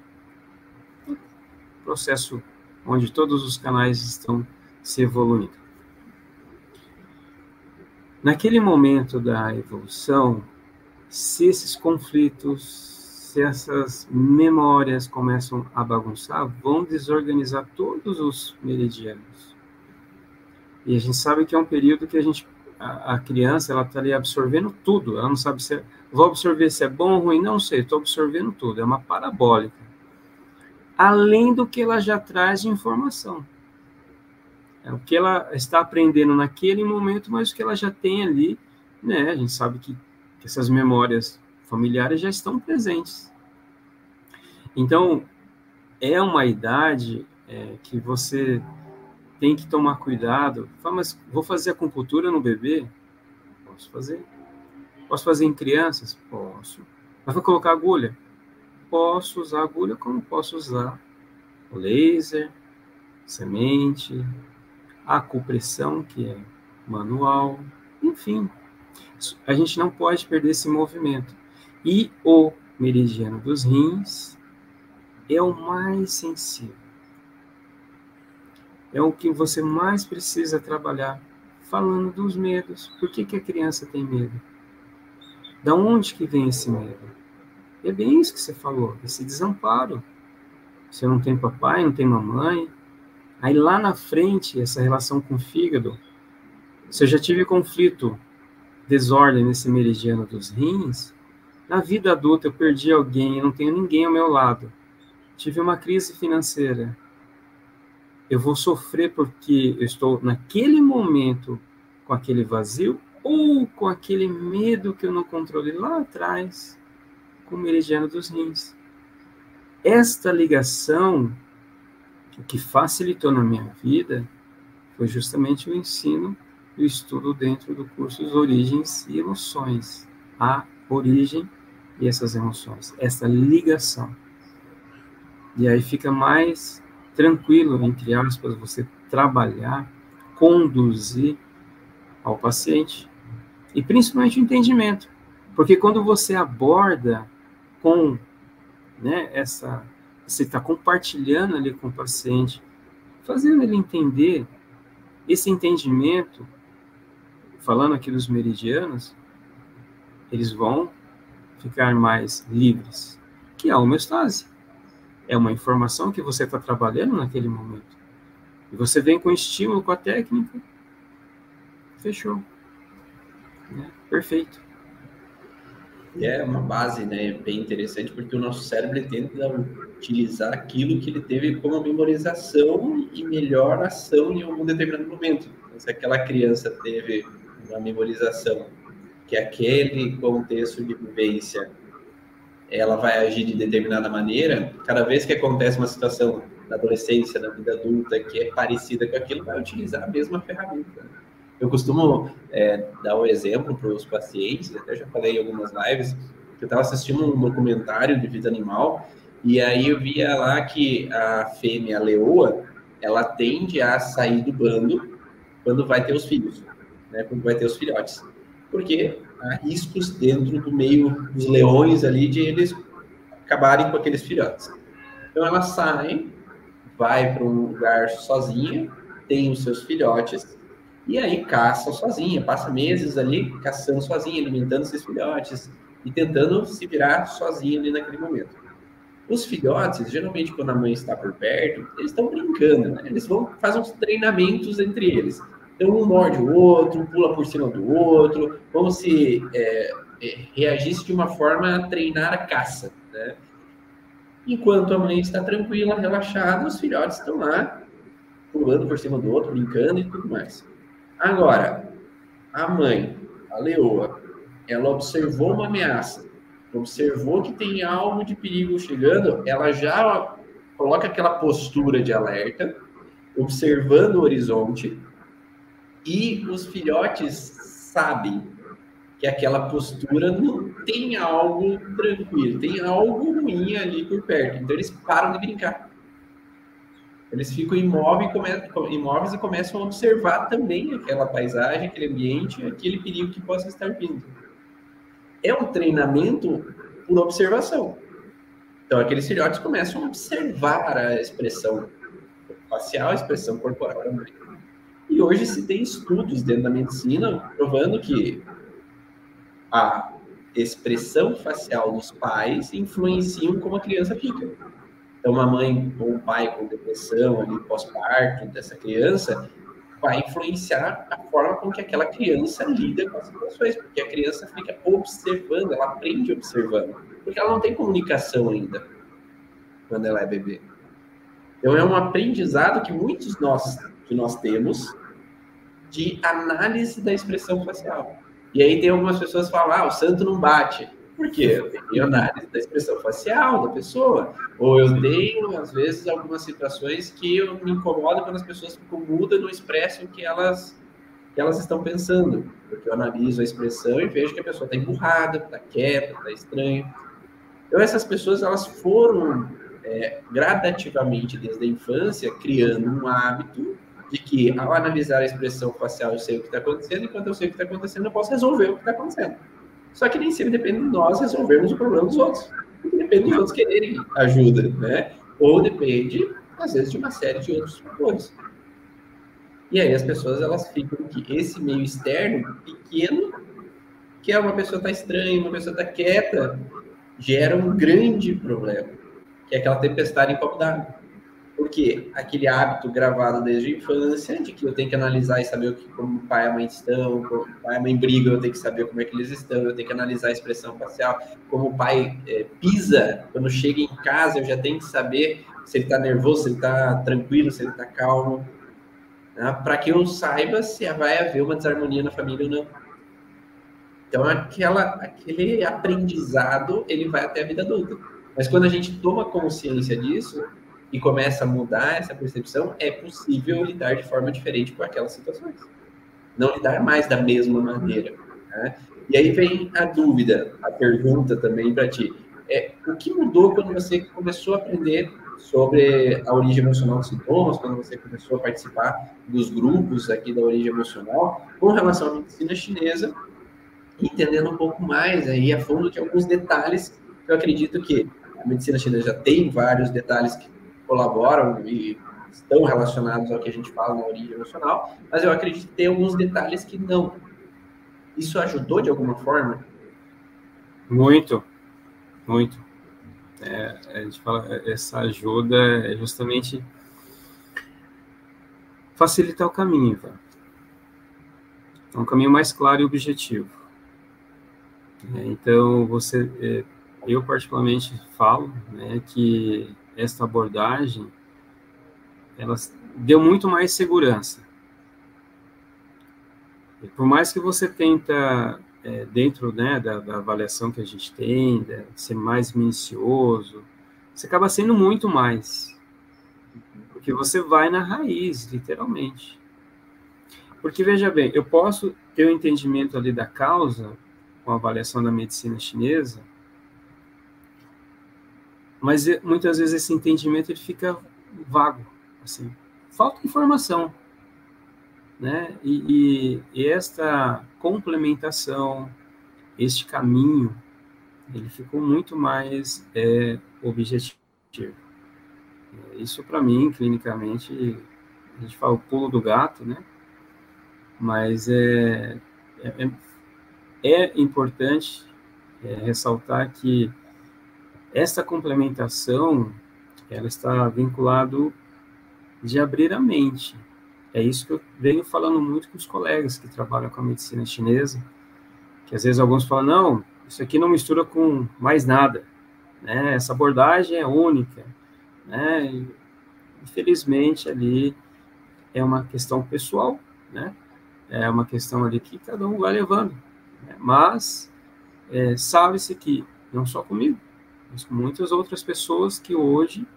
Processo onde todos os canais estão se evoluindo. Naquele momento da evolução, se esses conflitos se essas memórias começam a bagunçar, vão desorganizar todos os meridianos. E a gente sabe que é um período que a gente a, a criança ela está ali absorvendo tudo. Ela não sabe se é, vou absorver se é bom ou ruim, não sei. Estou absorvendo tudo. É uma parabólica. Além do que ela já traz de informação. É o que ela está aprendendo naquele momento, mas o que ela já tem ali, né? A gente sabe que, que essas memórias familiares já estão presentes. Então, é uma idade é, que você tem que tomar cuidado. Fala, mas vou fazer acupuntura no bebê? Posso fazer. Posso fazer em crianças? Posso. Mas vou colocar agulha? Posso usar agulha como posso usar laser, semente, acupressão, que é manual, enfim. A gente não pode perder esse movimento. E o meridiano dos rins é o mais sensível. É o que você mais precisa trabalhar. Falando dos medos. Por que, que a criança tem medo? Da onde que vem esse medo? É bem isso que você falou, esse desamparo. Você não tem papai, não tem mamãe. Aí lá na frente, essa relação com o fígado, se eu já tive conflito, desordem nesse meridiano dos rins, na vida adulta eu perdi alguém, eu não tenho ninguém ao meu lado. Tive uma crise financeira. Eu vou sofrer porque eu estou naquele momento com aquele vazio ou com aquele medo que eu não controlei lá atrás com o meridiano dos rins. Esta ligação, o que facilitou na minha vida, foi justamente o ensino e o estudo dentro do curso Origens e Emoções. A origem e essas emoções, essa ligação. E aí fica mais tranquilo, entre aspas, você trabalhar, conduzir ao paciente. E principalmente o entendimento. Porque quando você aborda com né, essa, você está compartilhando ali com o paciente, fazendo ele entender esse entendimento, falando aqui dos meridianos, eles vão ficar mais livres, que é a homeostase. É uma informação que você está trabalhando naquele momento. E você vem com estímulo, com a técnica, fechou. Né? Perfeito. E é uma base né, bem interessante, porque o nosso cérebro tenta utilizar aquilo que ele teve como memorização e melhor ação em algum determinado momento. Então, se aquela criança teve uma memorização que aquele contexto de vivência ela vai agir de determinada maneira, cada vez que acontece uma situação na adolescência, na vida adulta, que é parecida com aquilo, vai utilizar a mesma ferramenta. Eu costumo é, dar um exemplo para os pacientes, até já falei em algumas lives, que eu estava assistindo um documentário de vida animal, e aí eu via lá que a fêmea a leoa, ela tende a sair do bando quando vai ter os filhos, né, quando vai ter os filhotes. Porque há riscos dentro do meio dos leões ali de eles acabarem com aqueles filhotes. Então ela sai, vai para um lugar sozinha, tem os seus filhotes, e aí caça sozinha, passa meses ali caçando sozinha, alimentando seus filhotes e tentando se virar sozinha ali naquele momento. Os filhotes, geralmente quando a mãe está por perto, eles estão brincando, né? Eles vão fazer uns treinamentos entre eles. Então um morde o outro, pula por cima do outro, como se é, é, reagisse de uma forma a treinar a caça, né? Enquanto a mãe está tranquila, relaxada, os filhotes estão lá pulando por cima do outro, brincando e tudo mais. Agora, a mãe, a leoa, ela observou uma ameaça, observou que tem algo de perigo chegando, ela já coloca aquela postura de alerta, observando o horizonte, e os filhotes sabem que aquela postura não tem algo tranquilo, tem algo ruim ali por perto. Então eles param de brincar. Eles ficam imóveis, imóveis e começam a observar também aquela paisagem, aquele ambiente, aquele perigo que possa estar vindo. É um treinamento por observação. Então, aqueles filhotes começam a observar a expressão facial, a expressão corporal também. E hoje se tem estudos dentro da medicina provando que a expressão facial dos pais influenciam como a criança fica. Então, uma mãe ou um pai com depressão ali pós-parto dessa criança vai influenciar a forma com que aquela criança lida com as situações, porque a criança fica observando, ela aprende observando, porque ela não tem comunicação ainda quando ela é bebê. Então é um aprendizado que muitos nós que nós temos de análise da expressão facial. E aí tem algumas pessoas que falam, ah, o santo não bate. Porque eu tenho análise da expressão facial da pessoa. Ou eu tenho, às vezes, algumas situações que eu me incomodo quando as pessoas ficam mudas, não expressam o que elas, que elas estão pensando. Porque eu analiso a expressão e vejo que a pessoa está emburrada, está quieta, está estranha. Então, essas pessoas, elas foram é, gradativamente, desde a infância, criando um hábito de que, ao analisar a expressão facial, eu sei o que está acontecendo, e quando eu sei o que está acontecendo, eu posso resolver o que está acontecendo. Só que nem sempre depende de nós resolvermos o problema dos outros. Depende dos outros quererem ajuda, né? Ou depende, às vezes, de uma série de outros fatores. E aí as pessoas, elas ficam que esse meio externo, pequeno, que é uma pessoa está estranha, uma pessoa está quieta, gera um grande problema, que é aquela tempestade em copo d'água. Porque aquele hábito gravado desde a infância, de que eu tenho que analisar e saber o que, como o pai e a mãe estão, como o pai e a mãe brigam, eu tenho que saber como é que eles estão, eu tenho que analisar a expressão facial, como o pai é, pisa, quando chega em casa, eu já tenho que saber se ele está nervoso, se ele está tranquilo, se ele está calmo, né? para que eu saiba se vai haver uma desarmonia na família ou não. Então, aquela, aquele aprendizado, ele vai até a vida adulta. Mas quando a gente toma consciência disso, e começa a mudar essa percepção, é possível lidar de forma diferente com aquelas situações. Não lidar mais da mesma maneira. Né? E aí vem a dúvida, a pergunta também para ti. É, o que mudou quando você começou a aprender sobre a origem emocional dos sintomas, quando você começou a participar dos grupos aqui da origem emocional, com relação à medicina chinesa, entendendo um pouco mais aí a fundo de alguns detalhes eu acredito que a medicina chinesa já tem vários detalhes que colaboram e estão relacionados ao que a gente fala na origem emocional, mas eu acredito que tem alguns detalhes que não. Isso ajudou de alguma forma? Muito, muito. É, a gente fala, essa ajuda é justamente facilitar o caminho, tá? É um caminho mais claro e objetivo. É, então, você, é, eu particularmente falo né, que esta abordagem, ela deu muito mais segurança. E por mais que você tenta, é, dentro né, da, da, avaliação que a gente tem, de ser mais minucioso, você acaba sendo muito mais. Porque você vai na raiz, literalmente. Porque, veja bem, eu posso ter o um entendimento ali da causa, com a avaliação da medicina chinesa, mas eh, muitas vezes esse entendimento ele fica vago, assim, falta informação, né? E, e, e esta complementação, este caminho, ele ficou muito mais é, objetivo. Isso para mim, clinicamente, a gente fala o pulo do gato, né? Mas é, é, é importante é, ressaltar que essa complementação, ela está vinculado de abrir a mente. É isso que eu venho falando muito com os colegas que trabalham com a medicina chinesa, que às vezes alguns falam, não, isso aqui não mistura com mais nada, né? Essa abordagem é única, né? E, infelizmente ali é uma questão pessoal, né? É uma questão ali que cada um vai levando, né? mas é, sabe-se que não só comigo, mas muitas outras pessoas que hoje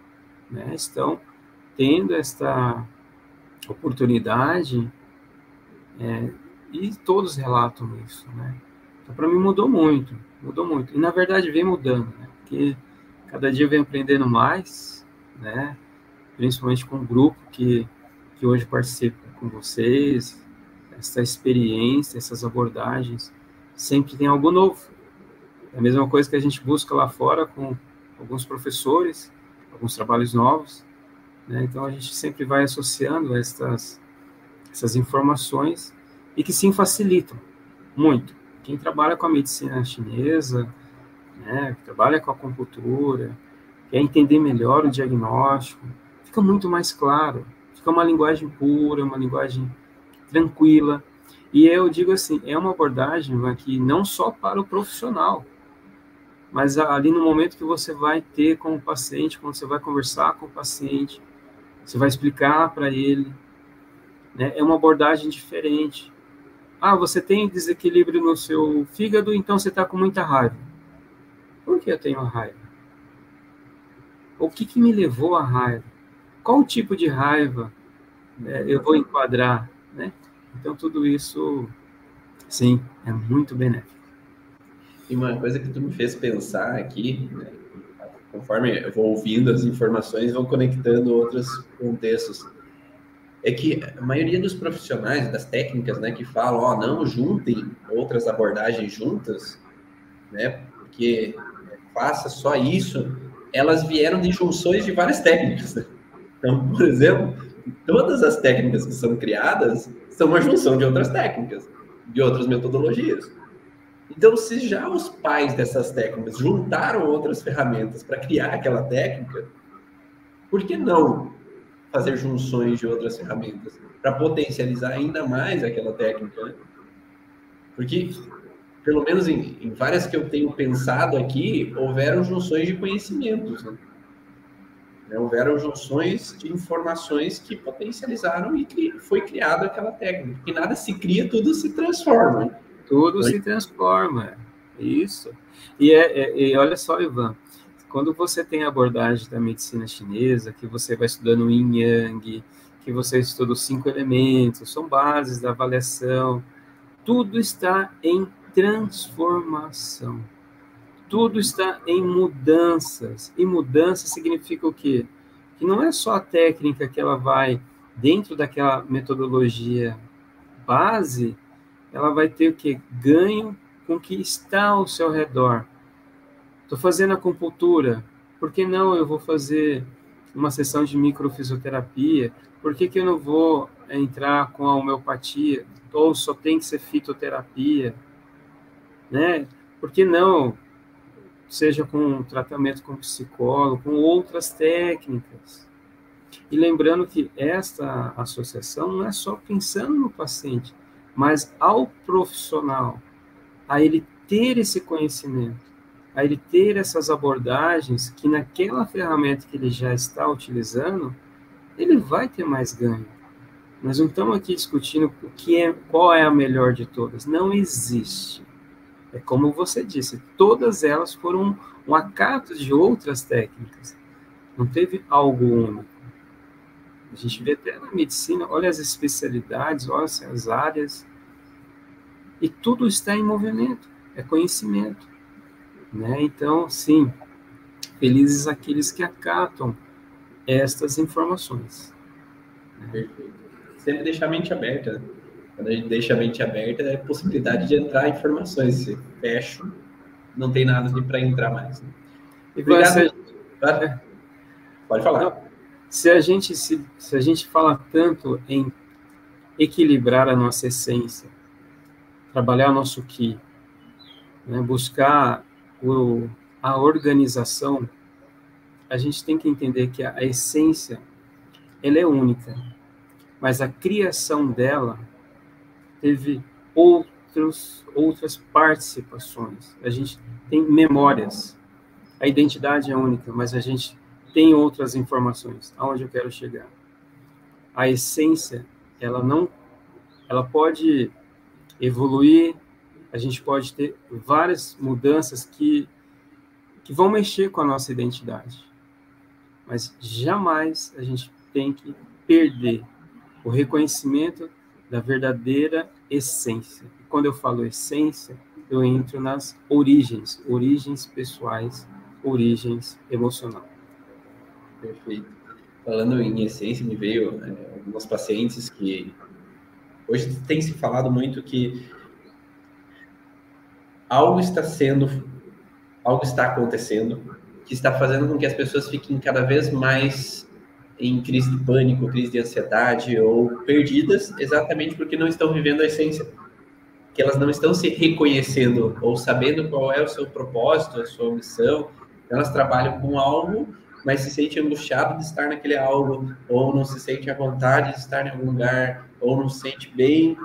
né, estão tendo esta oportunidade é, e todos relatam isso, né? Então, para mim mudou muito, mudou muito. E, na verdade, vem mudando, né? Porque cada dia vem aprendendo mais, né? Principalmente com o grupo que, que hoje participa com vocês, essa experiência, essas abordagens, sempre tem algo novo, é a mesma coisa que a gente busca lá fora com alguns professores, alguns trabalhos novos. Né? Então a gente sempre vai associando estas, essas informações e que sim facilitam muito. Quem trabalha com a medicina chinesa, né, que trabalha com a acupuntura, quer entender melhor o diagnóstico, fica muito mais claro, fica uma linguagem pura, uma linguagem tranquila. E eu digo assim, é uma abordagem aqui não só para o profissional, mas ali no momento que você vai ter com o paciente, quando você vai conversar com o paciente, você vai explicar para ele, né, é uma abordagem diferente. Ah, você tem desequilíbrio no seu fígado, então você está com muita raiva. que eu tenho raiva? O que, que me levou à raiva? Qual tipo de raiva é, eu vou enquadrar? Né? Então, tudo isso, sim, é muito benéfico. E uma coisa que tu me fez pensar aqui, né, conforme eu vou ouvindo as informações, vou conectando outros contextos, é que a maioria dos profissionais, das técnicas, né, que falam, ó, oh, não juntem outras abordagens juntas, né, porque faça só isso, elas vieram de junções de várias técnicas. Né? Então, por exemplo, todas as técnicas que são criadas são uma junção de outras técnicas, de outras metodologias. Então, se já os pais dessas técnicas juntaram outras ferramentas para criar aquela técnica, por que não fazer junções de outras ferramentas para potencializar ainda mais aquela técnica? Né? Porque, pelo menos em, em, várias que eu tenho pensado aqui, houveram junções de conhecimentos. Né? né? Houveram junções de informações que potencializaram e que foi criada aquela técnica. Que nada se cria, tudo se transforma. Tudo Oi? se transforma. Isso. E, é, é, e olha só, Ivan, quando você tem a abordagem da medicina chinesa, que você vai estudando Yin Yang, que você estuda os cinco elementos, são bases da avaliação, tudo está em transformação. Tudo está em mudanças. E mudança significa o quê? Que não é só a técnica que ela vai dentro daquela metodologia base ela vai ter o que? Ganho com o que está ao seu redor. Estou fazendo acupuntura, por que não eu vou fazer uma sessão de microfisioterapia? Por que, que eu não vou entrar com a homeopatia? Ou só tem que ser fitoterapia? Né? Por que não? Seja com tratamento com psicólogo, com outras técnicas. E lembrando que esta associação não é só pensando no paciente, mas ao profissional, a ele ter esse conhecimento, a ele ter essas abordagens que naquela ferramenta que ele já está utilizando, ele vai ter mais ganho. Nós não estamos aqui discutindo o que é, qual é a melhor de todas. Não existe. É como você disse, todas elas foram um acato de outras técnicas. Não teve algo único. A gente vê até na medicina, olha as especialidades, olha as áreas, e tudo está em movimento, é conhecimento. Né? Então, sim, felizes aqueles que acatam estas informações. Perfeito. Sempre deixar a mente aberta. Né? Quando a gente deixa a mente aberta, é a possibilidade de entrar informações. Se fecha, não tem nada para entrar mais. Né? Obrigado. Se... Pode falar se a gente se, se a gente fala tanto em equilibrar a nossa essência, trabalhar o nosso ki, né, buscar o, a organização, a gente tem que entender que a, a essência ela é única, mas a criação dela teve outros, outras participações. A gente tem memórias. A identidade é única, mas a gente tem outras informações. Aonde eu quero chegar? A essência, ela não, ela pode evoluir, a gente pode ter várias mudanças que que vão mexer com a nossa identidade. Mas jamais a gente tem que perder o reconhecimento da verdadeira essência. Quando eu falo essência, eu entro nas origens, origens pessoais, origens emocionais. Perfeito. Falando em essência, me veio é, algumas pacientes que hoje tem se falado muito que algo está sendo, algo está acontecendo que está fazendo com que as pessoas fiquem cada vez mais em crise de pânico, crise de ansiedade ou perdidas, exatamente porque não estão vivendo a essência, que elas não estão se reconhecendo ou sabendo qual é o seu propósito, a sua missão. Elas trabalham com algo mas se sente angustiado de estar naquele algo, ou não se sente à vontade de estar em algum lugar, ou não se sente bem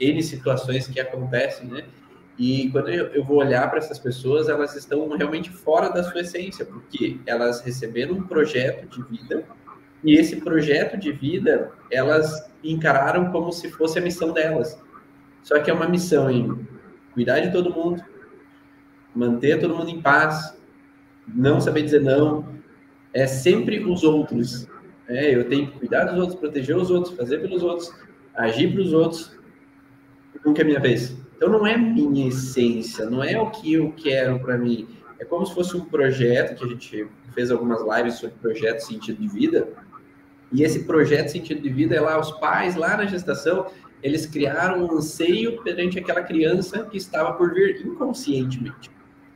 em situações que acontecem, né? E quando eu, vou olhar para essas pessoas, elas estão realmente fora da sua essência, porque elas receberam um projeto de vida, e esse projeto de vida elas encararam como se fosse a missão delas. Só que é uma missão em cuidar de todo mundo, manter todo mundo em paz, não saber dizer não, é sempre os outros. É, eu tenho que cuidar dos outros, proteger os outros, fazer pelos outros, agir para os outros. Nunca é minha vez. Então não é minha essência, não é o que eu quero para mim. É como se fosse um projeto que a gente fez algumas lives sobre projeto sentido de vida. E esse projeto sentido de vida é lá os pais lá na gestação, eles criaram um anseio perante aquela criança que estava por vir inconscientemente.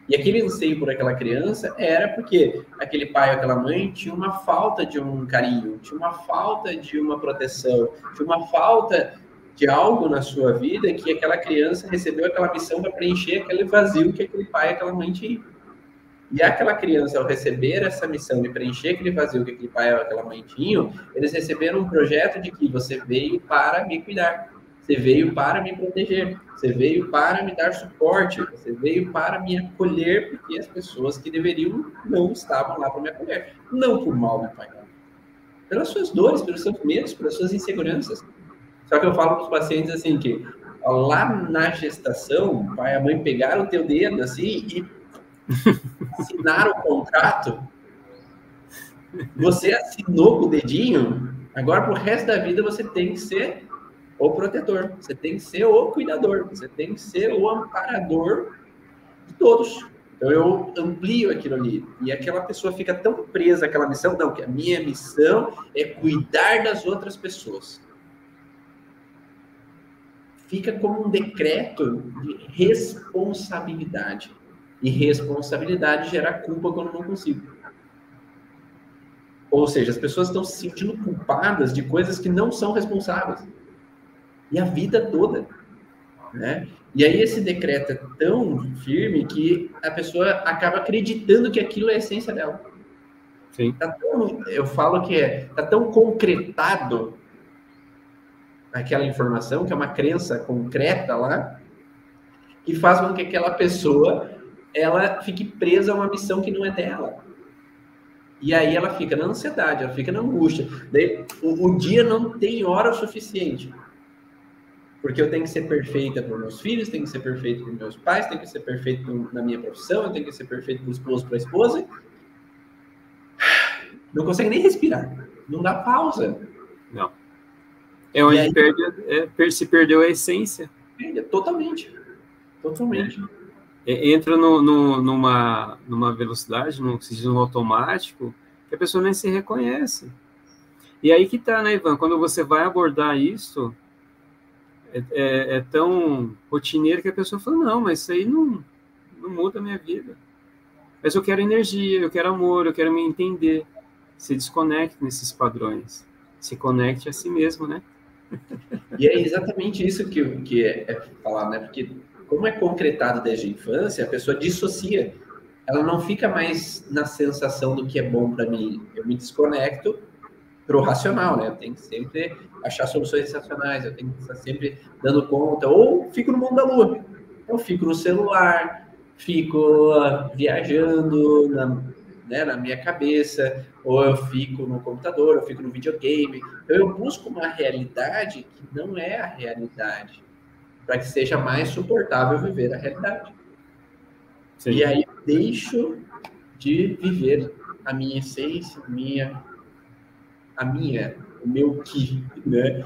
E aquele anseio por aquela criança era porque aquele pai ou aquela mãe tinha uma falta de um carinho, tinha uma falta de uma proteção, tinha uma falta de algo na sua vida que aquela criança recebeu aquela missão para preencher aquele vazio que aquele pai e aquela mãe tinham. E aquela criança, ao receber essa missão de preencher aquele vazio que aquele pai ou aquela mãe tinham, eles receberam um projeto de que você veio para me cuidar. Você veio para me proteger, você veio para me dar suporte, você veio para me acolher, porque as pessoas que deveriam não estavam lá para me acolher. Não por mal, meu pai. Pelas suas dores, pelos seus medos, pelas suas inseguranças. Só que eu falo para os pacientes assim que lá na gestação, o pai e a mãe pegaram o teu dedo assim e <laughs> assinaram o contrato. Você assinou com o dedinho, agora pro resto da vida você tem que ser o protetor, você tem que ser o cuidador, você tem que ser o amparador de todos. Então eu amplio aquilo ali. E aquela pessoa fica tão presa àquela missão, não, que a minha missão é cuidar das outras pessoas. Fica como um decreto de responsabilidade. E responsabilidade gera culpa quando não consigo. Ou seja, as pessoas estão se sentindo culpadas de coisas que não são responsáveis e a vida toda, né? E aí esse decreto é tão firme que a pessoa acaba acreditando que aquilo é a essência dela. Sim. Tá tão, eu falo que é, tá tão concretado aquela informação, que é uma crença concreta lá, que faz com que aquela pessoa ela fique presa a uma missão que não é dela. E aí ela fica na ansiedade, ela fica na angústia. Daí o, o dia não tem hora o suficiente porque eu tenho que ser perfeita para meus filhos, tenho que ser perfeito para meus pais, tenho que ser perfeito na minha profissão, eu tenho que ser perfeito para o esposo, para a esposa. <sighs> Não consegue nem respirar, não dá pausa. Não. É onde aí, perde, é, se perdeu a essência. Perde, totalmente. Totalmente. É. Entra no, no, numa, numa velocidade, num oxigênio automático, que a pessoa nem se reconhece. E aí que tá, né, Ivan? Quando você vai abordar isso, é, é, é, tão rotineiro que a pessoa fala, não, mas isso aí não, não muda a minha vida. Mas eu quero energia, eu quero amor, eu quero me entender. Se desconecte nesses padrões. Se conecte a si mesmo, né? E é exatamente isso que, que é, é falar, né? Porque como é concretado desde a infância, a pessoa dissocia. Ela não fica mais na sensação do que é bom para mim. Eu me desconecto pro racional, né? Eu tenho que sempre achar soluções racionais, eu tenho que estar sempre dando conta, ou fico no mundo da lua. Eu fico no celular, fico uh, viajando na, né, na minha cabeça, ou eu fico no computador, eu fico no videogame. Então eu busco uma realidade que não é a realidade, para que seja mais suportável viver a realidade. Sim. E aí eu deixo de viver a minha essência, minha a minha, o meu ki, né?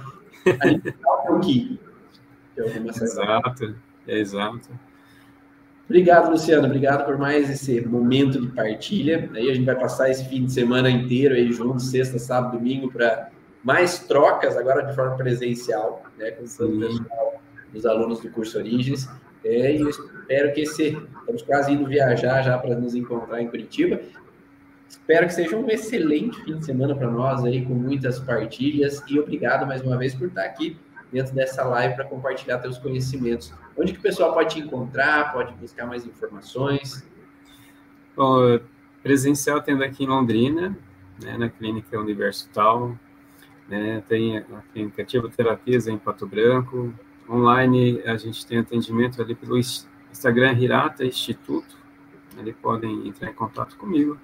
A o ki. Exato, é exato. Obrigado, Luciano. Obrigado por mais esse momento de partilha. Aí a gente vai passar esse fim de semana inteiro aí juntos, sexta, sábado, domingo, para mais trocas, agora de forma presencial, né? Com o pessoal, os alunos do curso Origens. É, e eu espero que esse. Estamos quase indo viajar já para nos encontrar em Curitiba. Espero que seja um excelente fim de semana para nós aí, com muitas partilhas. E obrigado mais uma vez por estar aqui dentro dessa live para compartilhar seus conhecimentos. Onde que o pessoal pode te encontrar, pode buscar mais informações? Bom, presencial tendo aqui em Londrina, né, na clínica Universo Tal, né, tem a clínica Ativa Terapias em Pato Branco. Online a gente tem atendimento ali pelo Instagram Hirata Instituto. Ali podem entrar em contato comigo.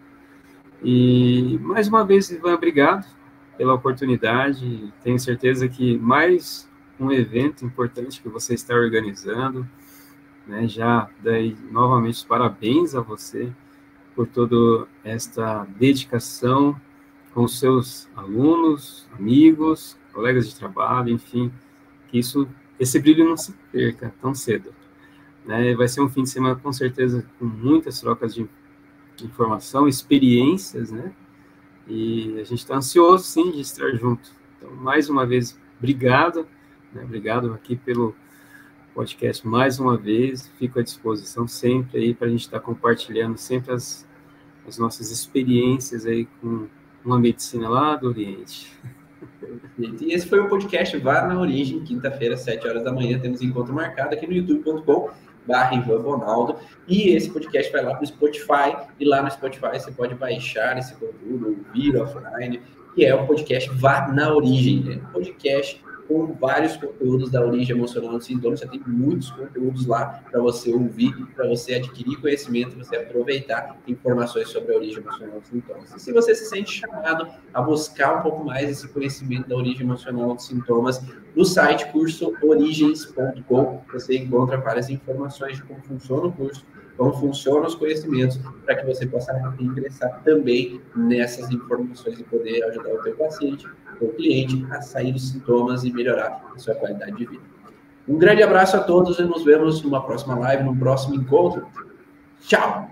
E mais uma vez, Ivan, obrigado pela oportunidade. Tenho certeza que mais um evento importante que você está organizando. Né? Já daí novamente parabéns a você. por toda esta dedicação com seus alunos, amigos, colegas de trabalho, enfim, que isso, esse brilho não se perca tão cedo. Né? Vai ser um fim de semana com certeza com muitas trocas de informação, experiências, né? E a gente está ansioso, sim, de estar junto. Então, mais uma vez, obrigado, né? obrigado aqui pelo podcast mais uma vez. Fico à disposição sempre aí para a gente estar tá compartilhando sempre as, as nossas experiências aí com uma medicina lá do Oriente. E esse foi o podcast Vá na Origem, quinta-feira, 7 horas da manhã. Temos encontro marcado aqui no youtube.com barra Ronaldo. E esse podcast vai lá para o Spotify. E lá no Spotify você pode baixar esse conteúdo, ouvir offline, que é o podcast Vá na Origem. É um podcast com vários conteúdos da origem emocional do sintoma. Você tem muitos conteúdos lá para você ouvir, para você adquirir conhecimento, você aproveitar informações sobre a origem emocional dos sintomas. E se você se sente chamado a buscar um pouco mais esse conhecimento da origem emocional dos sintomas, no site cursoorigens.com você encontra várias informações de como funciona o curso, como funcionam os conhecimentos, para que você possa ingressar também nessas informações e poder ajudar o teu paciente, o cliente, a sair dos sintomas e melhorar a sua qualidade de vida. Um grande abraço a todos e nos vemos numa próxima live, num próximo encontro. Tchau!